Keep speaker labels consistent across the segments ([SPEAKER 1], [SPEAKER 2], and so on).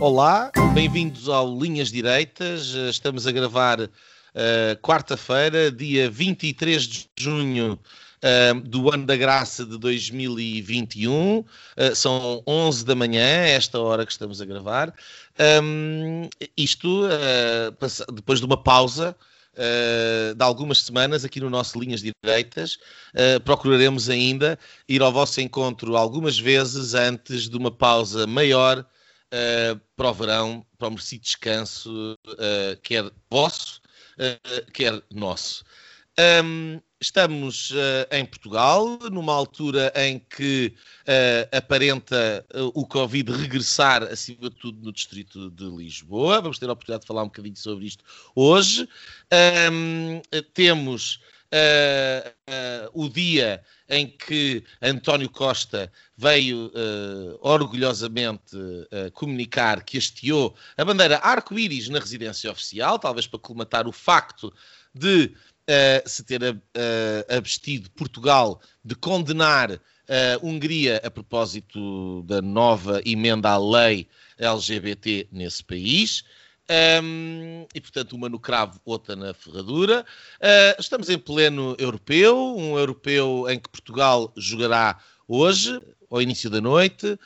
[SPEAKER 1] Olá, bem-vindos ao Linhas Direitas. Estamos a gravar uh, quarta-feira, dia 23 de junho uh, do ano da graça de 2021. Uh, são 11 da manhã, esta hora que estamos a gravar. Um, isto depois de uma pausa. Uh, de algumas semanas aqui no nosso Linhas Direitas. Uh, procuraremos ainda ir ao vosso encontro algumas vezes antes de uma pausa maior uh, para o verão, para o merecido descanso, quer vosso, quer nosso. Um, estamos uh, em Portugal, numa altura em que uh, aparenta uh, o Covid regressar, acima de tudo, no distrito de Lisboa. Vamos ter a oportunidade de falar um bocadinho sobre isto hoje. Um, temos o dia em que António Costa veio orgulhosamente comunicar que hasteou a bandeira arco-íris na residência oficial, talvez para colmatar o facto de uh, se ter uh, abstido Portugal de condenar a Hungria a propósito da nova emenda à lei LGBT nesse país. Um, e portanto, uma no cravo, outra na ferradura. Uh, estamos em pleno europeu, um europeu em que Portugal jogará hoje, ao início da noite.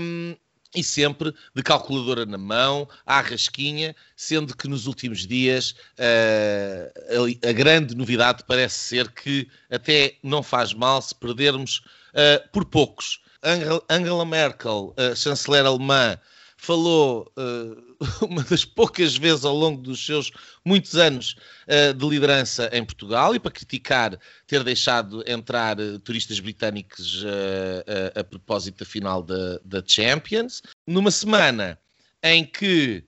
[SPEAKER 1] Um, e sempre de calculadora na mão, à rasquinha, sendo que nos últimos dias uh, a, a, grande novidade parece ser que até não faz mal se perdermos uh, por poucos. Angela Merkel, chanceler alemã, falou uh, uma das poucas vezes ao longo dos seus muitos anos uh, de liderança em Portugal e para criticar ter deixado entrar uh, turistas britânicos a propósito da final da, da, Champions. Numa semana em que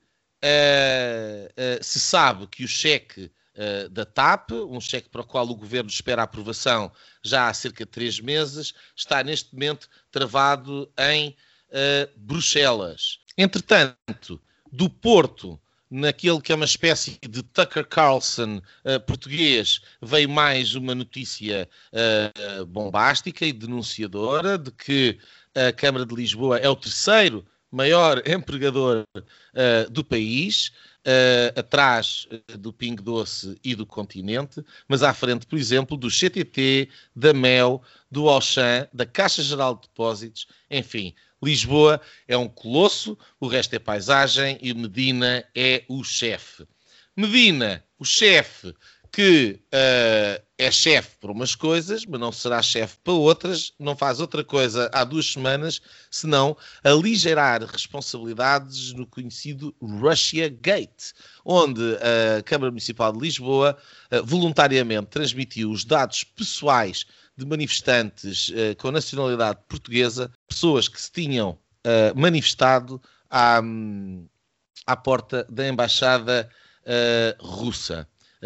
[SPEAKER 1] se sabe que o cheque da TAP, um cheque para o qual o governo espera a aprovação já há cerca de três meses, está neste momento travado em Bruxelas. Entretanto, do Porto, naquele que é uma espécie de Tucker Carlson uh, português, veio mais uma notícia uh, bombástica e denunciadora de que a Câmara de Lisboa é o terceiro maior empregador uh, do país, atrás do Ping Doce e do Continente, mas à frente, por exemplo, do CTT, da MEL, do Auchan, da Caixa Geral de Depósitos, enfim, Lisboa é um colosso, o resto é paisagem e Medina é o chefe. Medina, o chefe, que uh, é chefe para umas coisas, mas não será chefe para outras, não faz outra coisa há duas semanas, senão aligeirar responsabilidades no conhecido Russia Gate, onde a Câmara Municipal de Lisboa uh, voluntariamente transmitiu os dados pessoais de manifestantes uh, com nacionalidade portuguesa, pessoas que se tinham manifestado à, um, à porta da embaixada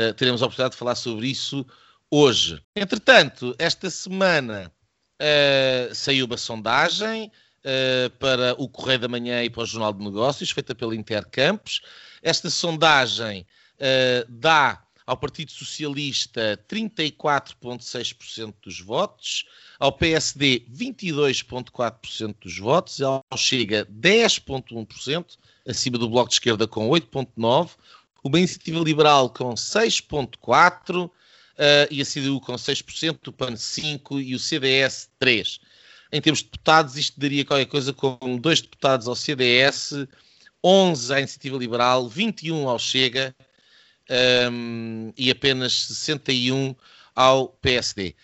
[SPEAKER 1] uh, russa. teremos a oportunidade de falar sobre isso hoje. Entretanto, esta semana saiu uma sondagem para o Correio da Manhã e para o Jornal de Negócios, feita pela Intercampos. Esta sondagem dá ao Partido Socialista 34,6% dos votos, ao PSD 22,4% dos votos, ao Chega 10,1%, acima do Bloco de Esquerda com 8,9%, uma Iniciativa Liberal com 6,4%, uh, e a CDU com 6%, o PAN 5% e o CDS 3%. Em termos de deputados, isto daria qualquer coisa com dois deputados ao CDS, 11 à Iniciativa Liberal, 21 ao Chega um, e apenas 61 ao PSD.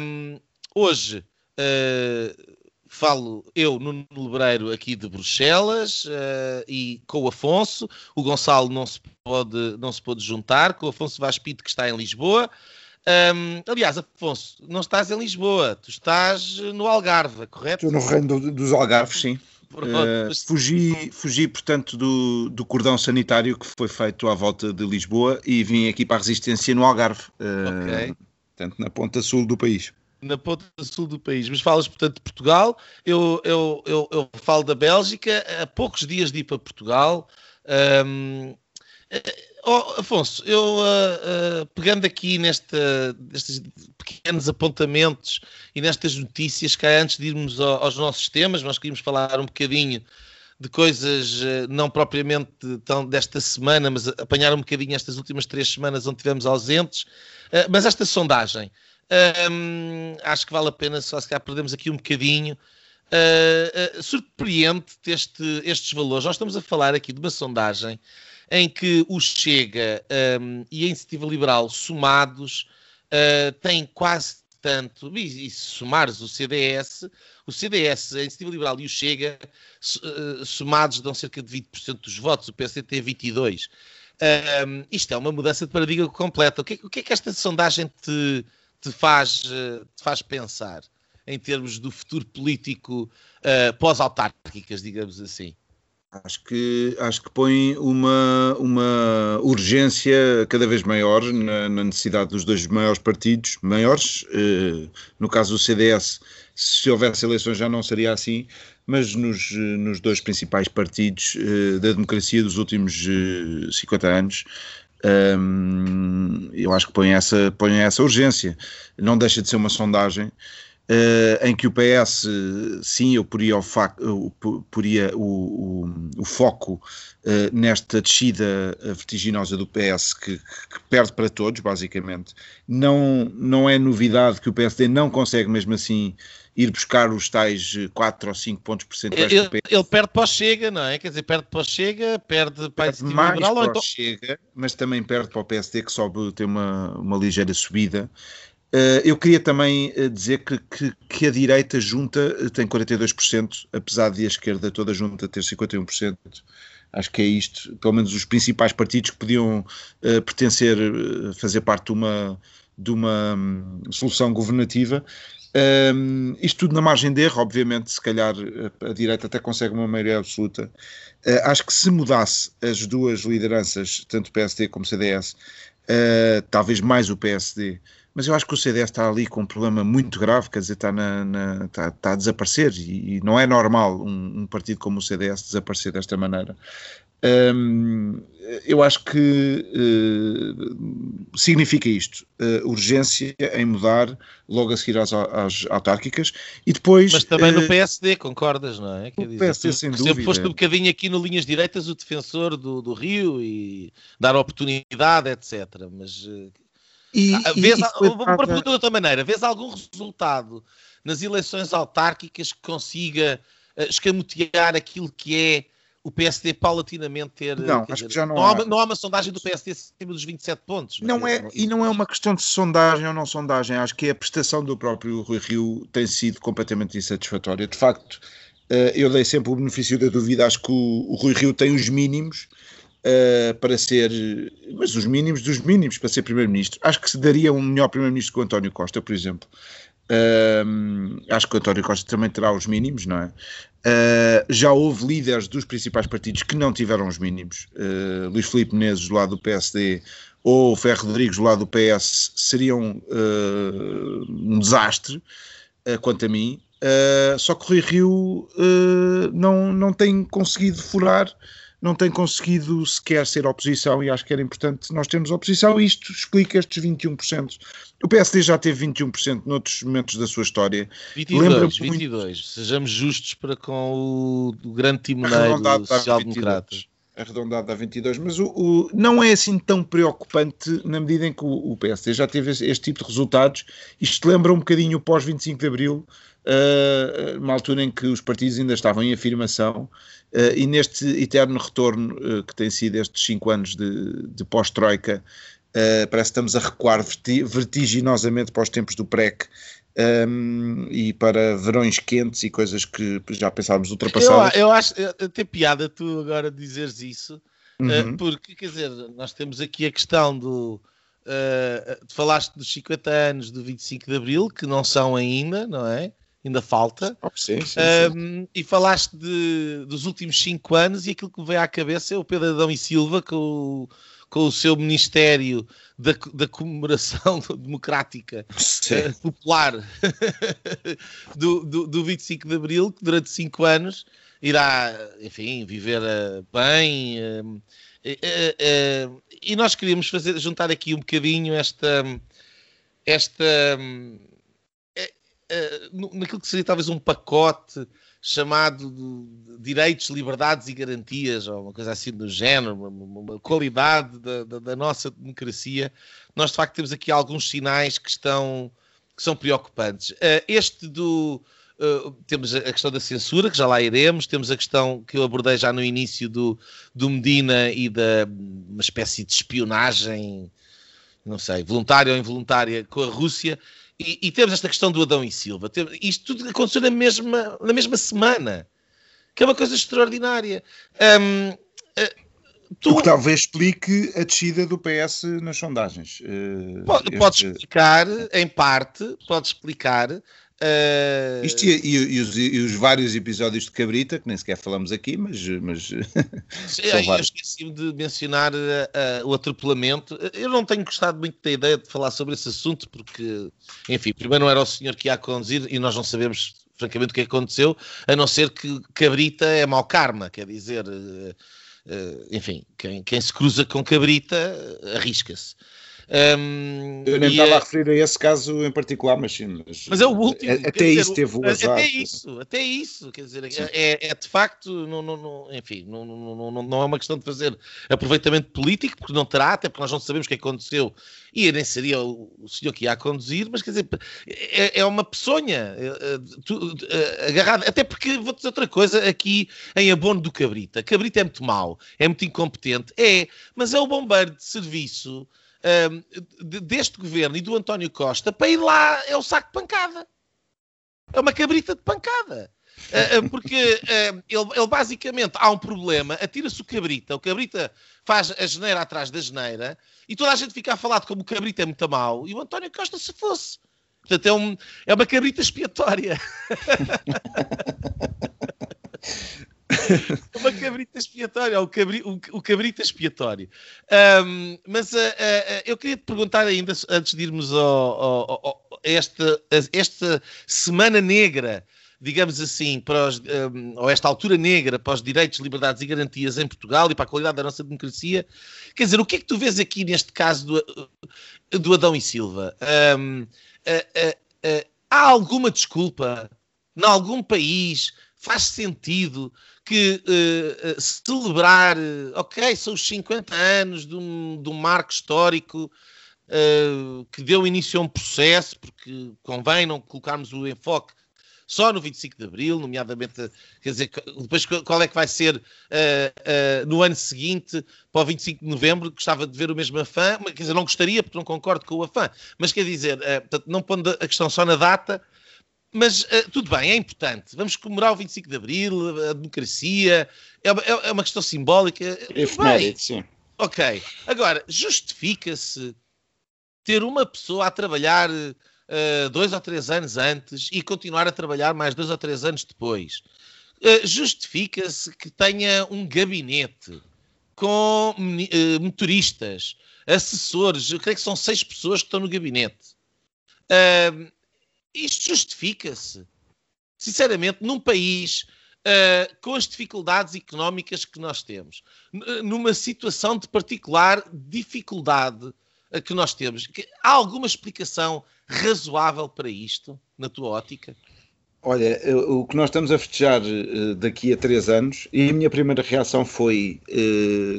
[SPEAKER 1] Um, hoje uh, falo eu, no Lebreiro, aqui de Bruxelas, uh, e com o Afonso. O Gonçalo não se pode, não se pode juntar, com o Afonso Vaz Pinto, que está em Lisboa. Um, aliás, Afonso, não estás em Lisboa, tu estás no Algarve, correto?
[SPEAKER 2] Estou no reino do, dos Algarves, sim. Uh, fugi, fugi, portanto, do, do cordão sanitário que foi feito à volta de Lisboa e vim aqui para a resistência no Algarve, uh, okay. portanto, na ponta sul do país.
[SPEAKER 1] Na ponta sul do país, mas falas, portanto, de Portugal. Eu, eu, eu, eu falo da Bélgica, há poucos dias de ir para Portugal. Um, Oh, Afonso, eu uh, uh, pegando aqui nesta, nestes pequenos apontamentos e nestas notícias, cá antes de irmos ao, aos nossos temas, nós queríamos falar um bocadinho de coisas uh, não propriamente tão desta semana, mas apanhar um bocadinho estas últimas três semanas onde tivemos ausentes. mas esta sondagem, um, acho que vale a pena, só se calhar perdemos aqui um bocadinho. surpreende este, estes valores. Nós estamos a falar aqui de uma sondagem em que o Chega um, e a Iniciativa Liberal somados uh, têm quase tanto, e, e se somares o CDS, o CDS, a Iniciativa Liberal e o Chega uh, somados dão cerca de 20% dos votos, o tem 22%. Um, isto é uma mudança de paradigma completa. O que, o que é que esta sondagem te, te, faz, uh, te faz pensar em termos do futuro político uh, pós-autárquicas, digamos assim?
[SPEAKER 2] Acho que, acho que põe uma, uma urgência cada vez maior na, na necessidade dos dois maiores partidos, maiores, eh, no caso do CDS, se houvesse eleições já não seria assim, mas nos, nos dois principais partidos eh, da democracia dos últimos eh, 50 anos, ehm, eu acho que põe essa, põe essa urgência. Não deixa de ser uma sondagem Uh, em que o PS, sim, eu poria o, poria o, o, o foco uh, nesta descida vertiginosa do PS, que, que, perde para todos, basicamente. Não, não é novidade que o PSD não consegue, mesmo assim, ir buscar os tais 4 ou 5 pontos percentuais
[SPEAKER 1] ele, ele perde para o Chega, não é? Quer dizer, perde para o Chega, perde para
[SPEAKER 2] perde mais liberal, para o então... Chega, mas também perde para o PSD, que sobe, tem uma, uma ligeira subida. Uh, eu queria também uh, dizer que, que, que, a direita junta uh, tem 42%, apesar de a esquerda toda junta ter 51%. Acho que é isto, pelo menos os principais partidos que podiam pertencer, fazer parte de uma, de uma um, solução governativa. Um, isto tudo na margem de erro, obviamente, se calhar a, a direita até consegue uma maioria absoluta. acho que se mudasse as duas lideranças, tanto PSD como CDS, talvez mais o PSD, mas eu acho que o CDS está ali com um problema muito grave, quer dizer, está, na, na está, está, a desaparecer e, e, não é normal um, um, partido como o CDS desaparecer desta maneira. Hum, eu acho que uh, significa isto: uh, urgência em mudar logo a seguir às, às autárquicas e depois.
[SPEAKER 1] Mas também uh, no PSD, concordas, não é? Quer dizer, PSD, tu, sem dúvida. foste um bocadinho aqui no Linhas Direitas o defensor do, do Rio e dar oportunidade, etc. Mas e, vês, e, vou perguntar de outra maneira: vês algum resultado nas eleições autárquicas que consiga escamotear aquilo que é o PSD paulatinamente ter.
[SPEAKER 2] Não, acho dizer, que já não,
[SPEAKER 1] não há. Não há uma sondagem do PSD acima dos 27 pontos.
[SPEAKER 2] Não é, e não é uma questão de sondagem ou não sondagem. Acho que a prestação do próprio Rui Rio tem sido completamente insatisfatória. De facto, eh, eu dei sempre o benefício da dúvida. Acho que o Rui Rio tem os mínimos uh, para ser, mas os mínimos dos mínimos para ser Primeiro-Ministro. Acho que se daria um melhor Primeiro-Ministro que o António Costa, por exemplo. Uh, acho que o António Costa também terá os mínimos, não é? Uh, já houve líderes dos principais partidos que não tiveram os mínimos. Uh, Luís Filipe Menezes, do lado do PSD, ou Ferro Rodrigues, do lado do PS, seriam uh, um desastre, quanto a mim. só que o Rui Rio não, não tem conseguido furar não tem conseguido sequer ser oposição e acho que era importante nós termos oposição e isto explica estes 21%. O PSD já teve 21% noutros momentos da sua história.
[SPEAKER 1] 22, 22. Muito... Sejamos justos para com o, o grande timoneiro social-democratas
[SPEAKER 2] arredondado a 22, mas o, o, não é assim tão preocupante na medida em que o, o PSD já teve este, este, tipo de resultados. Isto lembra um bocadinho o pós-25 de Abril, uh, uma altura em que os partidos ainda estavam em afirmação Uh, e neste eterno retorno uh, que tem sido estes cinco anos de, de pós-Troika, uh, parece que estamos a recuar vertiginosamente para os tempos do PREC um, ehm, e para verões quentes e coisas que já pensávamos ultrapassadas.
[SPEAKER 1] Eu, eu acho até piada tu agora dizeres isso, uhum. porque quer dizer, nós temos aqui a questão do. Falaste dos 50 anos do 25 de Abril, que não são ainda, não é? Ainda falta.
[SPEAKER 2] Oh, sim, sim,
[SPEAKER 1] um, e falaste de, dos últimos cinco anos e aquilo que me veio à cabeça é o Pedro Adão e Silva com o, com o seu Ministério da, da Comemoração Democrática uh, Popular do, do, do 25 de Abril, que durante cinco anos irá, enfim, viver uh, bem. Uh, e nós queríamos fazer, juntar aqui um bocadinho esta, esta naquilo que seria talvez um pacote chamado de direitos, liberdades e garantias, ou uma coisa assim do género, uma, uma qualidade da, da, da, nossa democracia, nós de facto temos aqui alguns sinais que estão que são preocupantes. Uh, este do uh, temos a questão da censura, que já lá iremos, temos a questão que eu abordei já no início do, do Medina e da uma espécie de espionagem, não sei, voluntária ou involuntária com a Rússia. E, e, temos esta questão do Adão e Silva. Isto tudo aconteceu na mesma, na mesma semana, que é uma coisa extraordinária. Um, uh,
[SPEAKER 2] tu... O que talvez explique a descida do PS nas sondagens.
[SPEAKER 1] Uh, pode, este... pode explicar, em parte, pode explicar
[SPEAKER 2] Uh... Isto e, e, e, os, e, os, vários episódios de Cabrita, que nem sequer falamos aqui, mas. mas
[SPEAKER 1] eu esqueci de mencionar uh, uh, o atropelamento. Eu não tenho gostado muito da ideia de falar sobre esse assunto, porque, enfim, primeiro não era o senhor que ia conduzir e nós não sabemos, francamente, o que aconteceu, a não ser que Cabrita é mau karma, quer dizer. enfim, quem, quem se cruza com Cabrita arrisca-se.
[SPEAKER 2] Um, eu nem estava é... a referir a esse caso em particular, mas sim.
[SPEAKER 1] Mas, mas é o último.
[SPEAKER 2] Até dizer, isso teve o azar.
[SPEAKER 1] Até isso, até isso. Quer dizer, é, é, de facto, não, não, não enfim, não, não, não, não é uma questão de fazer aproveitamento político, porque não terá, até porque nós não sabemos o que aconteceu e nem seria o, o senhor que ia a conduzir, mas quer dizer, é, é uma peçonha é, é, tu, é, agarrada. Até porque, vou dizer outra coisa aqui em abono do Cabrita. Cabrita é muito mau, é muito incompetente, é, mas é o bombeiro de serviço deste governo e do António Costa para ir lá é o saco de pancada. É uma cabrita de pancada. Uh, uh, porque ele, ele, basicamente há um problema, atira-se o cabrita, o cabrita faz a geneira atrás da geneira e toda a gente fica a falar de como o cabrita é muito mau e o António Costa se fosse. Portanto, é, um, é uma cabrita expiatória. uma cabrita expiatória, o, cabri, o, o cabrita expiatório. Um, mas uh, uh, eu queria te perguntar ainda, antes de irmos ao, ao, ao, a esta, a esta semana negra, digamos assim, para os, um, ou esta altura negra para os direitos, liberdades e garantias em Portugal e para a qualidade da nossa democracia. Quer dizer, o que é que tu vês aqui neste caso do, do Adão e Silva? Um, uh, há alguma desculpa em algum país? Faz sentido que uh, celebrar, ok, são os 50 anos de um, de um marco histórico uh, que deu início a um processo, porque convém não colocarmos o enfoque só no 25 de Abril, nomeadamente, quer dizer, depois qual é que vai ser uh, uh, no ano seguinte, para o 25 de Novembro, gostava de ver o mesmo afã, quer dizer, não gostaria porque não concordo com o afã, mas quer dizer, uh, portanto, não pondo a questão só na data, mas uh, tudo bem, é importante. Vamos comemorar o 25 de Abril, a democracia, é uma, é uma questão simbólica.
[SPEAKER 2] Efeméride, sim.
[SPEAKER 1] Ok. Agora, justifica-se ter uma pessoa a trabalhar uh, dois ou três anos antes e continuar a trabalhar mais dois ou três anos depois? Uh, justifica-se que tenha um gabinete com motoristas, assessores, eu creio que são seis pessoas que estão no gabinete. Uh, isto justifica-se. Sinceramente, num país uh, com as dificuldades económicas que nós temos, numa situação de particular dificuldade uh, que nós temos, que, há alguma explicação razoável para isto, na tua ótica?
[SPEAKER 2] Olha, o que nós estamos a festejar daqui a três anos, e a minha primeira reação foi,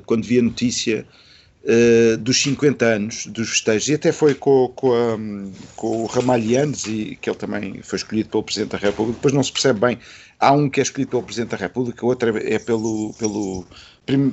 [SPEAKER 2] quando vi a notícia, Uh, dos 50 anos dos festejos, e até foi com, com, a, com o Ramalhianes, e que ele também foi escolhido pelo Presidente da República. Depois não se percebe bem. Há um que é escolhido pelo Presidente da República, o outro é, é pelo, pelo,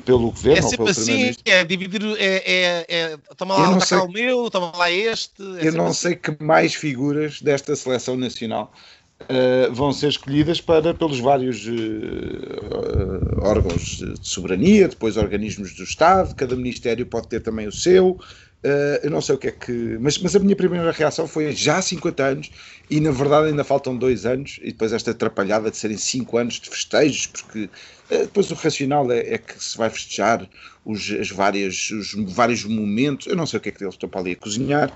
[SPEAKER 2] pelo Governo.
[SPEAKER 1] É sempre assim, é dividir. É, é, é, toma lá, sei, o meu, toma lá este.
[SPEAKER 2] É eu não assim. sei que mais figuras desta seleção nacional Uh, vão ser escolhidas para, pelos vários uh, órgãos de soberania, depois organismos do Estado, cada ministério pode ter também o seu, Uh, eu não sei o que é que. Mas, mas a minha primeira reação foi já há 50 anos e na verdade ainda faltam dois anos e depois esta atrapalhada de serem 5 anos de festejos, porque uh, depois o racional é, é, que se vai festejar os, as várias, os vários momentos. Eu não sei o que é que eles estão para ali a cozinhar.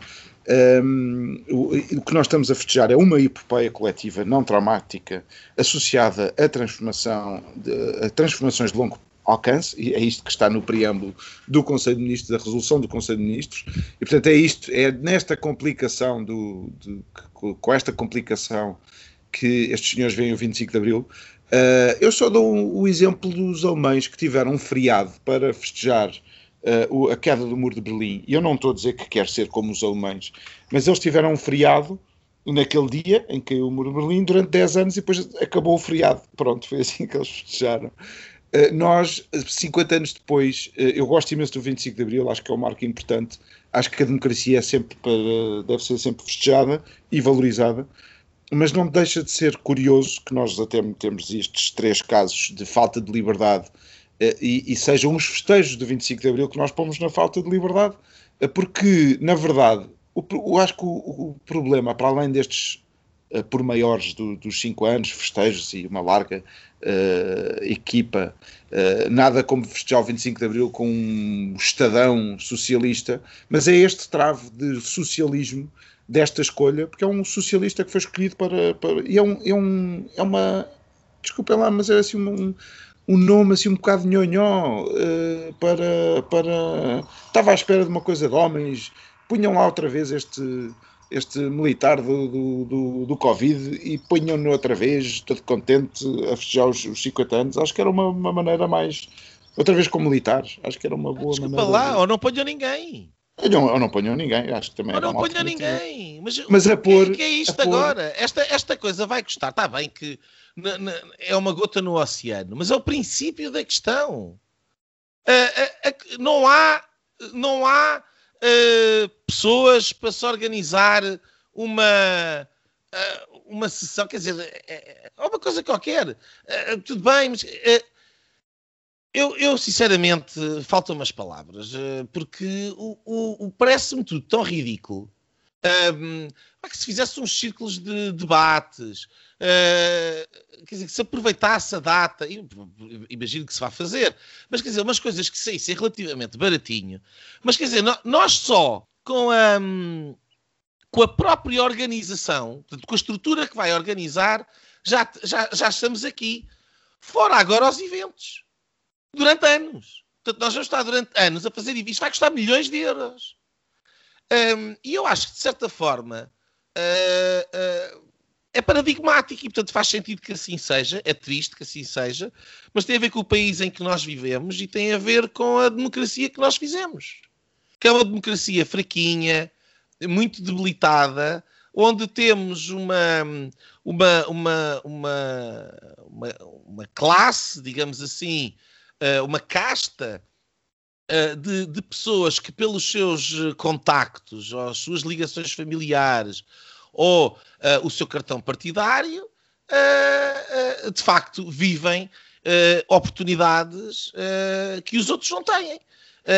[SPEAKER 2] Um, o, o, que nós estamos a festejar é uma epopeia coletiva não traumática associada à transformação de, a transformações de longo alcance, e é isto que está no preâmbulo do Conselho de Ministros, da resolução do Conselho de Ministros, e portanto é isto, é nesta complicação, do, com esta complicação que estes senhores veem o 25 de Abril. Uh, eu só dou o exemplo dos alemães que tiveram um feriado para festejar uh, a queda do muro de Berlim. E eu não estou a dizer que quer ser como os alemães, mas eles tiveram um feriado naquele dia em que caiu o muro de Berlim durante 10 anos e depois acabou o feriado. Pronto, foi assim que eles festejaram. Eh, nós, 50 anos depois, eh, eu gosto imenso do 25 de Abril, acho que é um marco importante, acho que a democracia é sempre para, deve ser sempre festejada e valorizada, mas não deixa de ser curioso que nós até temos estes três casos de falta de liberdade eh, e, e sejam os festejos do 25 de Abril que nós pomos na falta de liberdade, porque, na verdade, o, eu acho que o, o problema, para além destes por maiores do, dos cinco anos, festejos e uma larga uh, equipa, uh, nada como festejar o 25 de Abril com um estadão socialista, mas é este trave de socialismo desta escolha, porque é um socialista que foi escolhido para. para e é, um, é, um, é uma. Desculpem lá, mas é assim um, um nome assim um bocado nhonhó uh, para, para. Estava à espera de uma coisa de homens, punham lá outra vez este este militar do, do, do, do Covid e ponham-no outra vez, todo contente, a festejar os, os 50 anos. Acho que era uma, uma maneira mais. Outra vez com militares, acho que era uma boa
[SPEAKER 1] Desculpa
[SPEAKER 2] maneira.
[SPEAKER 1] lá, de... ou não ponham ninguém.
[SPEAKER 2] Ou não, ou não ponham ninguém, acho que também
[SPEAKER 1] Ou não
[SPEAKER 2] ponham
[SPEAKER 1] ninguém. Mas,
[SPEAKER 2] mas a pôr.
[SPEAKER 1] O que é isto
[SPEAKER 2] pôr...
[SPEAKER 1] agora? Esta, esta coisa vai custar. Está bem que na, na, é uma gota no oceano, mas é o princípio da questão. Uh, uh, uh, não há. Não há uh, pessoas para se organizar uma, uh, uma sessão, quer dizer, é, é uma coisa qualquer. Uh, tudo bem, mas eu, eu, sinceramente faltam umas palavras, porque o, o, o parece-me tudo tão ridículo. Que se fizesse uns círculos de debates, uh, quer dizer, que se aproveitasse a data, imagino que se vá fazer, mas quer dizer, umas coisas que saíssem relativamente baratinho, mas quer dizer, nós só com a, com a própria organização, portanto, com a estrutura que vai organizar, já, já, já estamos aqui. Fora agora os eventos, durante anos. Portanto, nós vamos estar durante anos a fazer eventos, vai custar milhões de euros. Um, e eu acho que, de certa forma, uh, é paradigmático e, portanto, faz sentido que assim seja. É triste que assim seja, mas tem a ver com o país em que nós vivemos e tem a ver com a democracia que nós fizemos. Que é uma democracia fraquinha, muito debilitada, onde temos uma, uma, uma, uma, uma, uma classe, digamos assim, uh, uma casta de, de, pessoas que, pelos seus eh, contactos, ou as suas ligações familiares, ou uh, o seu cartão partidário, uh, uh, de facto vivem oportunidades que os outros não têm.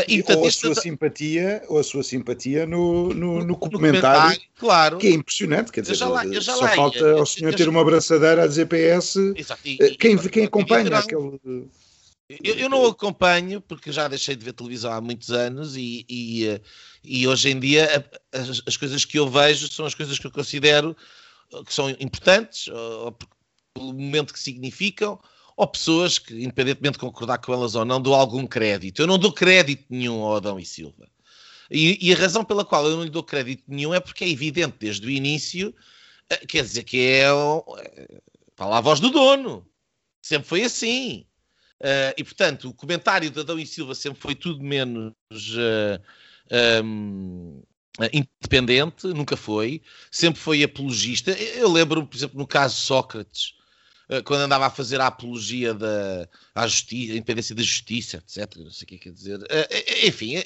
[SPEAKER 2] e, portanto, ou, a sua simpatia, ou a sua simpatia no, no, no, no comentário,
[SPEAKER 1] claro.
[SPEAKER 2] que é impressionante, quer dizer, lá, só lá, falta eu, ao senhor eu, ter uma abraçadeira a dizer PS. Exato, e, quem, e, quem acompanha aquele
[SPEAKER 1] eu, eu, não acompanho, porque já deixei de ver televisão há muitos anos e, e, eh, e hoje em dia as, as, coisas que eu vejo são as coisas que eu considero eh, que são importantes, ou, ou pelo momento que significam, ou pessoas que, independentemente de concordar com elas ou não, dou algum crédito. Eu não dou crédito nenhum ao Adão e Silva. E, e a razão pela qual eu não lhe dou crédito nenhum é porque é evidente desde o início, eh, quer dizer, que é, está lá a voz do dono. Sempre foi assim. Uh, e, portanto, o comentário de Adão e Silva sempre foi tudo menos uh, eh, um, independente, nunca foi. Sempre foi apologista. Eu lembro, por exemplo, no caso de Sócrates, uh, quando andava a fazer a apologia da à justiça, independência da justiça, etc. Não sei o que quer dizer. enfim.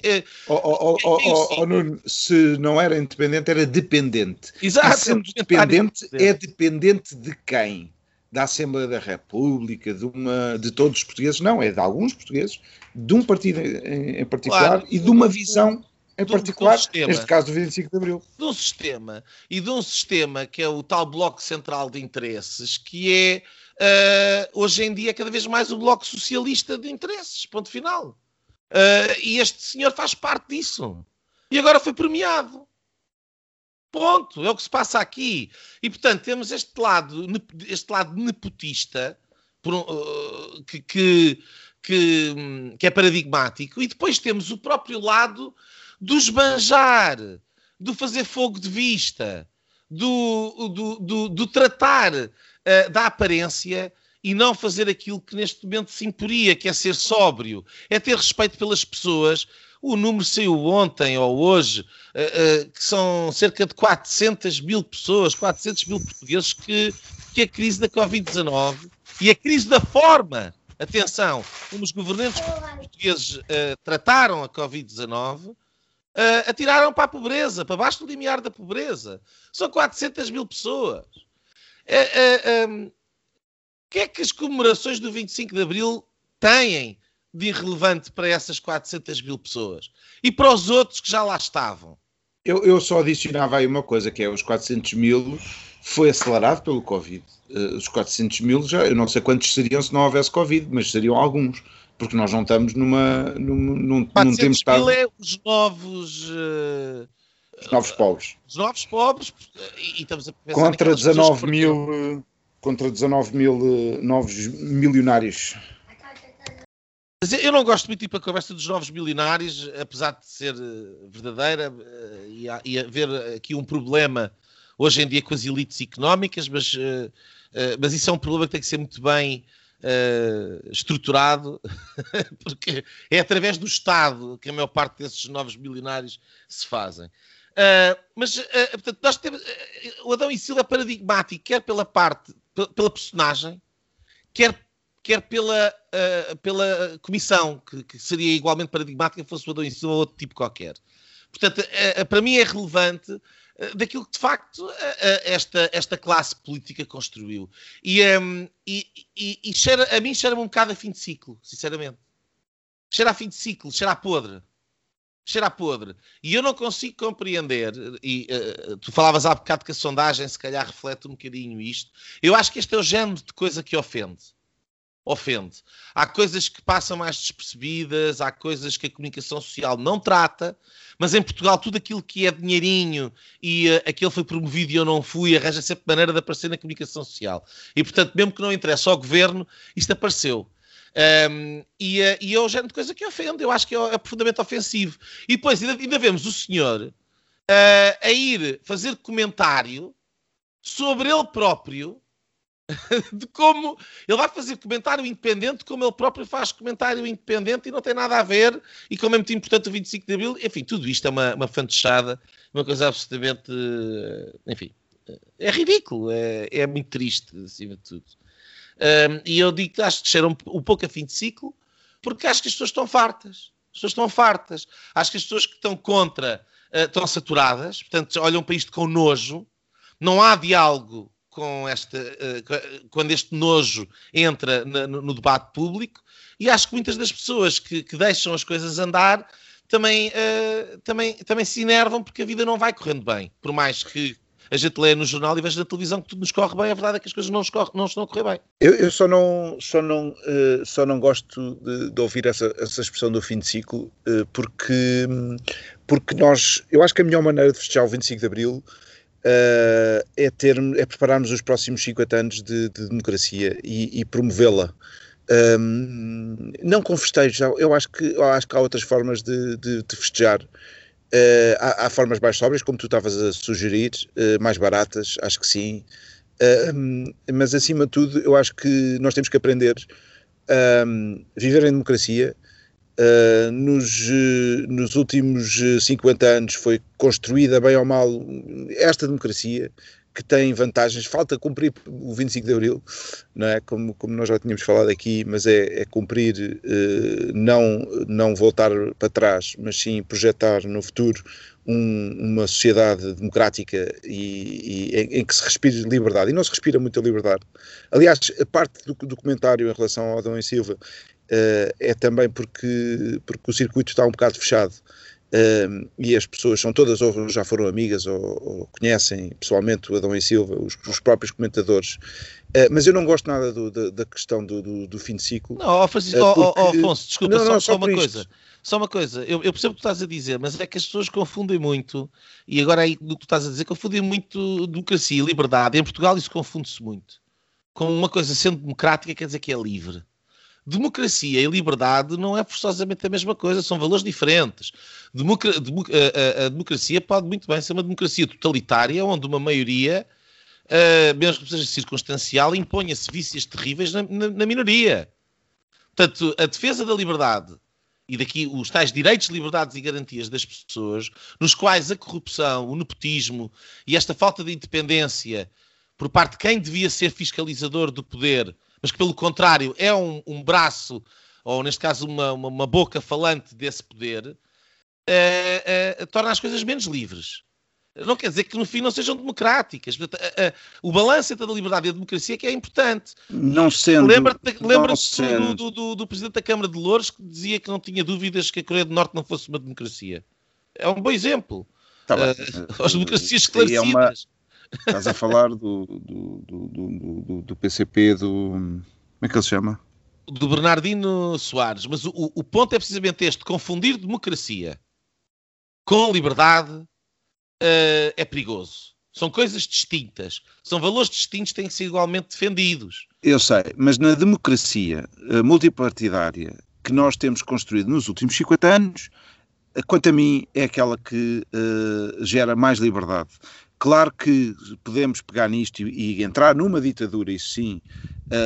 [SPEAKER 2] Oh, oh, oh, Nuno, se não era independente, era dependente.
[SPEAKER 1] Exato. E
[SPEAKER 2] sendo dependente, é dependente de quem? Da Assembleia da República, de, uma, de todos os portugueses, não, é de alguns portugueses, de um partido em, em particular claro. e de uma visão em particular, um sistema, neste caso do 25 de Abril.
[SPEAKER 1] De um sistema, e de um sistema que é o tal Bloco Central de Interesses, que é, uh, hoje em dia, cada vez mais o Bloco Socialista de Interesses, ponto final. Uh, e este senhor faz parte disso. E agora foi premiado. Ponto. É o que se passa aqui. E, portanto, temos este lado, este lado nepotista uh, que, que, que, que, é paradigmático. E depois temos o próprio lado do esbanjar, do fazer fogo de vista, do, do, do, do tratar uh, da aparência e não fazer aquilo que neste momento se imporia, que é ser sóbrio, é ter respeito pelas pessoas. O número saiu ontem ou hoje, uh, uh, que são cerca de 400 mil pessoas, 400 mil portugueses, que, que a crise da Covid-19 e a crise da forma, atenção, como os governantes portugueses uh, trataram a Covid-19, atiraram para a pobreza, para baixo do limiar da pobreza. São 400 mil pessoas. Um, que é que as comemorações do 25 de Abril têm de irrelevante para essas 400 mil pessoas? E para os outros que já lá estavam?
[SPEAKER 2] Eu, eu só adicionava aí uma coisa, que é os 400 mil foi acelerado pelo Covid. Uh, os 400 mil, já, eu não sei quantos seriam se não houvesse Covid, mas seriam alguns, porque nós não estamos numa, num, num, 400
[SPEAKER 1] num tempo mil é os novos... Uh,
[SPEAKER 2] os novos pobres.
[SPEAKER 1] Os novos pobres, e, e estamos a
[SPEAKER 2] pensar Contra 19 mil contra 19 mil uh, novos milionários.
[SPEAKER 1] Eu não gosto muito de ir para a conversa dos novos milionários, apesar de ser uh, verdadeira uh, e, haver aqui um problema hoje em dia com as elites económicas, mas, mas isso é um problema que tem que ser muito bem estruturado, porque é através do Estado que a maior parte desses novos milionários se fazem. mas, portanto, nós temos, o Adão e Silva é paradigmático, quer pela parte pela personagem, quer, quer pela, uh, pela comissão, que, que, seria igualmente paradigmática fosse o Adão ou outro tipo qualquer. Portanto, uh, para mim é relevante daquilo que de facto esta, esta classe política construiu. E, um, e, e, e cheira, a mim cheira-me um bocado a fim de ciclo, sinceramente. Cheira a fim de ciclo, cheira a podre cheira a podre. E eu não consigo compreender, e tu falavas há bocado que a sondagem se calhar reflete um bocadinho isto. Eu acho que este é o género de coisa que ofende. Ofende. Há coisas que passam mais despercebidas, há coisas que a comunicação social não trata, mas em Portugal tudo aquilo que é dinheirinho e uh, aquele foi promovido e eu não fui, arranja sempre maneira de aparecer na comunicação social. E portanto, mesmo que não interesse ao governo, isto apareceu. Um, e, eh, e é o género de coisa que ofende, eu acho que é, é profundamente ofensivo. E depois ainda, ainda vemos o senhor uh, a ir fazer comentário sobre ele próprio, de como ele vai fazer comentário independente, como ele próprio faz comentário independente e não tem nada a ver, e como é muito importante o 25 de Abril, enfim, tudo isto é uma, uma fantochada, uma coisa absolutamente, enfim, é ridículo, é, é muito triste, acima de tudo. Um, e eu digo que acho que cheira um, um pouco a fim de ciclo, porque acho que as pessoas estão fartas. As pessoas estão fartas. Acho que as pessoas que estão contra uh, estão saturadas, portanto, olham para isto com nojo. Não há diálogo com esta, uh, quando este nojo entra no, debate público, e acho que muitas das pessoas que, que deixam as coisas andar também, uh, também, também se enervam porque a vida não vai correndo bem, por mais que a gente lê no jornal e veja na televisão que tudo nos corre bem, a verdade é que as coisas não, corre, não estão a correr bem.
[SPEAKER 2] Eu, eu só, não, só, não, uh, só não gosto de, de ouvir essa, essa expressão do fim de ciclo, porque, porque nós, eu acho que a melhor maneira de festejar o 25 de Abril Uh, é, ter, é prepararmos os próximos 50 anos de, de democracia e, e promovê-la. Um, não com festejos, eu acho que, eu acho que há outras formas de, de, de festejar. Uh, há, há, formas mais sóbrias, como tu estavas a sugerir, uh, mais baratas, acho que sim. Uh, mas acima de tudo, eu acho que nós temos que aprender a viver em democracia. Nos, nos últimos 50 anos foi construída, bem ou mal, esta democracia que tem vantagens. Falta cumprir o 25 de Abril, não é? Como, como nós já tínhamos falado aqui, mas é, é cumprir, eh, não, não voltar para trás, mas sim projetar no futuro um, uma sociedade democrática e, e em, em, que se respire liberdade. E não se respira muita liberdade. Aliás, a parte do documentário em relação ao Adão e Silva uh, é também porque, porque o circuito está um bocado fechado uh, e as pessoas são todas ou já foram amigas ou, ou conhecem pessoalmente o Adão e Silva, os, os próprios comentadores. Uh, mas eu não gosto nada do, da, da, questão do, do, fim de ciclo.
[SPEAKER 1] Não, oh, Francisco, uh, porque... oh, Afonso, desculpa, não, só, não, só, só uma coisa. Só uma coisa, eu, eu, percebo o que tu estás a dizer, mas é que as pessoas confundem muito, e agora aí do que tu estás a dizer, confundem muito democracia e liberdade. Em Portugal isso confunde-se muito. Com uma coisa sendo democrática quer dizer que é livre. Democracia e liberdade não é forçosamente a mesma coisa, são valores diferentes. Democra a, a, democracia pode muito bem ser uma democracia totalitária, onde uma maioria, uh, mesmo que seja circunstancial, imponha-se vícios terríveis na, na, na minoria. Portanto, a defesa da liberdade e daqui os tais direitos, liberdades e garantias das pessoas, nos quais a corrupção, o nepotismo e esta falta de independência por parte de quem devia ser fiscalizador do poder, mas que pelo contrário é um, um braço, ou neste caso uma, uma, uma boca falante desse poder, é, é, torna as coisas menos livres. Não quer dizer que no fim não sejam democráticas. O balanço entre a liberdade e a democracia é que é importante.
[SPEAKER 2] Não sendo.
[SPEAKER 1] Lembra-te lembra do, do, do, do, presidente da Câmara de Louros que dizia que não tinha dúvidas que a Coreia do Norte não fosse uma democracia. É um bom exemplo. Tá uh, as democracias esclarecidas. É uma...
[SPEAKER 2] Estás a falar do, do, do, do, PCP, do. Como é que ele se chama?
[SPEAKER 1] Do Bernardino Soares. Mas o, o ponto é precisamente este: confundir democracia com liberdade uh, é perigoso. São coisas distintas. São valores distintos que têm que ser igualmente defendidos.
[SPEAKER 2] Eu sei, mas na democracia uh, multipartidária que nós temos construído nos últimos 50 anos, uh, quanto a mim, é aquela que gera mais liberdade. Claro que podemos pegar nisto e, e entrar numa ditadura, isso sim,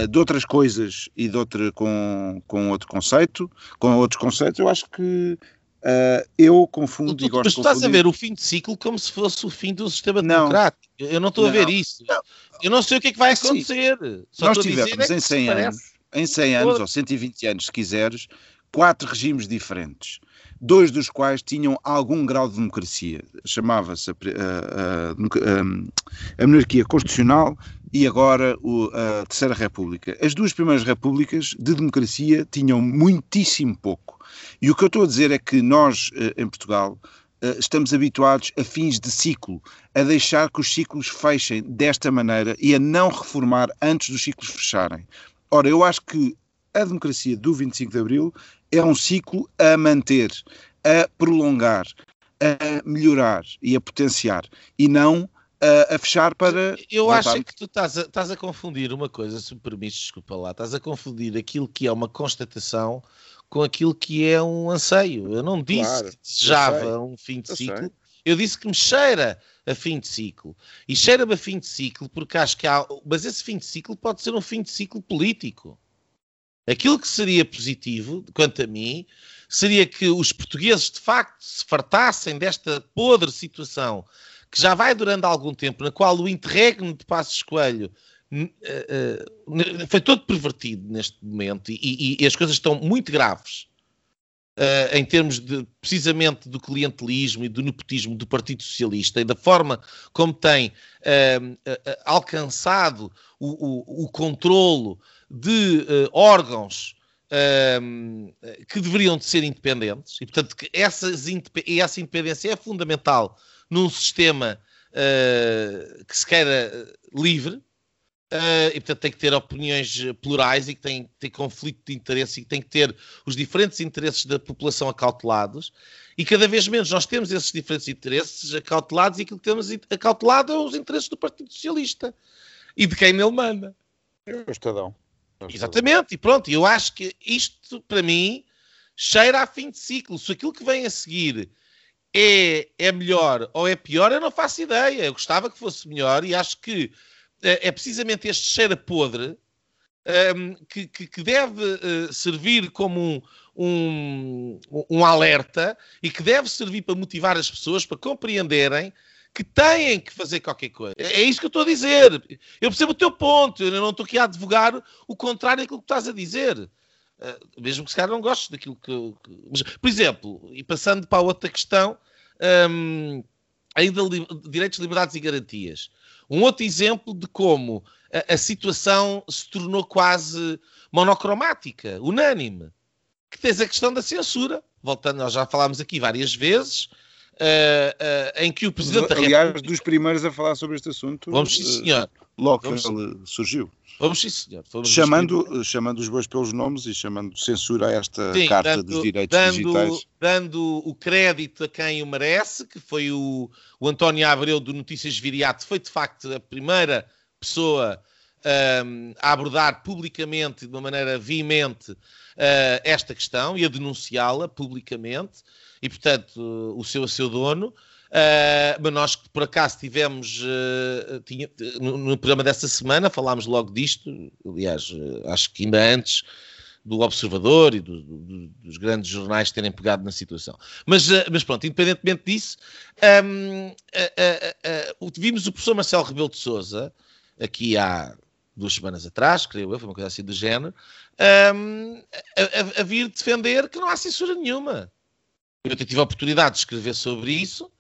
[SPEAKER 2] de outras coisas e de outra, com, com outro conceito, com outros conceitos, eu acho que Uh, eu confundo tu,
[SPEAKER 1] e
[SPEAKER 2] gosto
[SPEAKER 1] Mas tu estás a ver o fim de ciclo como se fosse o fim do sistema não, democrático. Eu não estou a ver isso. Não. Eu não sei o que é que vai acontecer.
[SPEAKER 2] Nós tivemos é em 100 anos, em 100 anos ou 120 anos, se quiseres, quatro regimes diferentes. Dois dos quais tinham algum grau de democracia. Chamava-se a, a, a, a monarquia constitucional e agora a Terceira República. As duas primeiras repúblicas de democracia tinham muitíssimo pouco. E o que eu estou a dizer é que nós, eh, em Portugal, eh, estamos habituados a fins de ciclo, a deixar que os ciclos fechem desta maneira e a não reformar antes dos ciclos fecharem. Ora, eu acho que a democracia do 25 de Abril é um ciclo a manter, a prolongar, a melhorar e a potenciar, e não a, a fechar para.
[SPEAKER 1] Eu acho que tu estás a, estás a confundir uma coisa, se me permites, desculpa lá, estás a confundir aquilo que é uma constatação com aquilo que é um anseio. Eu não disse claro, que desejava um fim de eu ciclo. Sei. Eu disse que me cheira a fim de ciclo. E cheira-me a fim de ciclo porque acho que há. Mas esse fim de ciclo pode ser um fim de ciclo político. Aquilo que seria positivo, quanto a mim, seria que os portugueses de facto se fartassem desta podre situação que já vai durando algum tempo, na qual o interregno de Passos Coelho uh, uh, foi todo pervertido neste momento e, e, e as coisas estão muito graves uh, em termos de, precisamente do clientelismo e do nepotismo do Partido Socialista e da forma como tem alcançado o, o, o controlo de órgãos que deveriam de ser independentes e portanto que essas, essa independência é fundamental num sistema uh, que se queira livre, uh, e portanto tem que ter opiniões plurais e que tem que ter conflito de interesse e que tem que ter os diferentes interesses da população acautelados. E cada vez menos nós temos esses diferentes interesses acautelados e aquilo que temos acautelado é os interesses do Partido Socialista e de quem nele manda.
[SPEAKER 2] O Estadão.
[SPEAKER 1] Exatamente, e pronto, eu acho que isto para mim cheira a fim de ciclo. Se aquilo que vem a seguir é, é melhor ou é pior, eu não faço ideia. Eu gostava que fosse melhor e acho que é, é precisamente este cheiro podre um, ehm, que, que, que, deve uh, servir como um, um, um, alerta e que deve servir para motivar as pessoas para compreenderem que têm que fazer qualquer coisa. É, é isso que eu estou a dizer. Eu percebo o teu ponto, eu não estou aqui a advogar o contrário daquilo que estás a dizer. Ah, mesmo que se calhar não gostes daquilo que, que, Mas, por exemplo, e passando para a outra questão, um, ainda li, direitos, liberdades e garantias. Um outro exemplo de como a, a situação se tornou quase monocromática, unânime. que tens a questão da censura. Voltando, nós já falámos aqui várias vezes, uh, uh, em que o Presidente
[SPEAKER 2] da República... Aliás, dos primeiros a falar sobre este assunto...
[SPEAKER 1] Vamos sim, senhor.
[SPEAKER 2] Logo que ele surgiu.
[SPEAKER 1] Vamos sim, senhor. Fomos
[SPEAKER 2] chamando, chamando os bois pelos nomes e chamando censura a esta sim, Carta dando, dos Direitos
[SPEAKER 1] dando,
[SPEAKER 2] Digitais.
[SPEAKER 1] Dando o crédito a quem o merece, que foi o, o António Abreu do Notícias Viriato, foi de facto a primeira pessoa um, a abordar publicamente, de uma maneira veemente, uh, esta questão e a denunciá-la publicamente, e portanto o seu a seu dono. Uh, mas nós por acaso tivemos uh, tinha, no, no, programa desta semana falámos logo disto, aliás, uh, acho que ainda antes do Observador e do, do, dos grandes jornais terem pegado na situação. Mas, mas pronto, independentemente disso, um, vimos o professor Marcelo Rebelo de Souza aqui há duas semanas atrás, creio eu, foi uma coisa assim do género, um, a, a, vir defender que não há censura nenhuma. Eu tive a oportunidade de escrever sobre isso,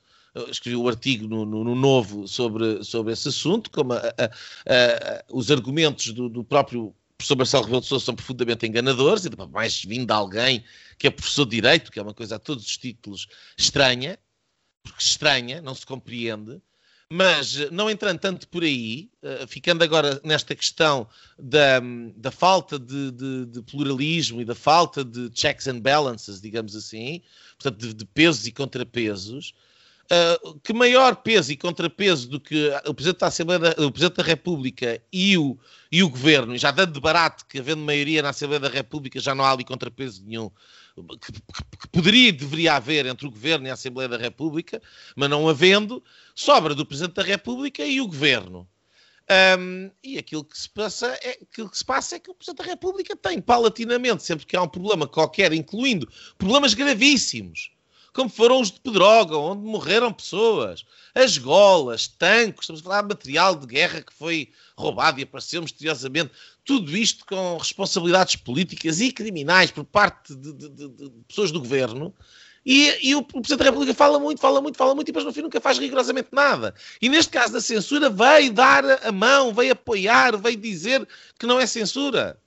[SPEAKER 1] escrevi o um artigo no, no, no, Novo sobre, sobre esse assunto, como a, a, os argumentos do, do, próprio professor Marcelo Rebelo de Sousa são profundamente enganadores, e mais vindo de alguém que é professor de Direito, que é uma coisa a todos os títulos estranha, porque estranha, não se compreende, mas não entrando tanto por aí, uh, ficando agora nesta questão da, da falta de, de, de, pluralismo e da falta de checks and balances, digamos assim, portanto, de, de pesos e contrapesos, Uh, que maior peso e contrapeso do que o Presidente da Assembleia, o Presidente da República e o, e o Governo, já dando de barato que havendo maioria na Assembleia da República já não há ali contrapeso nenhum, que, poderia e deveria haver entre o Governo e a Assembleia da República, mas não havendo, sobra do Presidente da República e o Governo. Um, e aquilo que, se passa é, aquilo que se passa é que o Presidente da República tem, paulatinamente, sempre que há um problema qualquer, incluindo problemas gravíssimos, como foram os de Pedroga, onde morreram pessoas, as golas, tanques, estamos a falar de material de guerra que foi roubado e apareceu misteriosamente, tudo isto com responsabilidades políticas e criminais por parte de, de, de, de pessoas do governo. E, e, o Presidente da República fala muito, fala muito, fala muito e depois no fim nunca faz rigorosamente nada. E neste caso da censura veio dar a mão, veio apoiar, veio dizer que não é censura.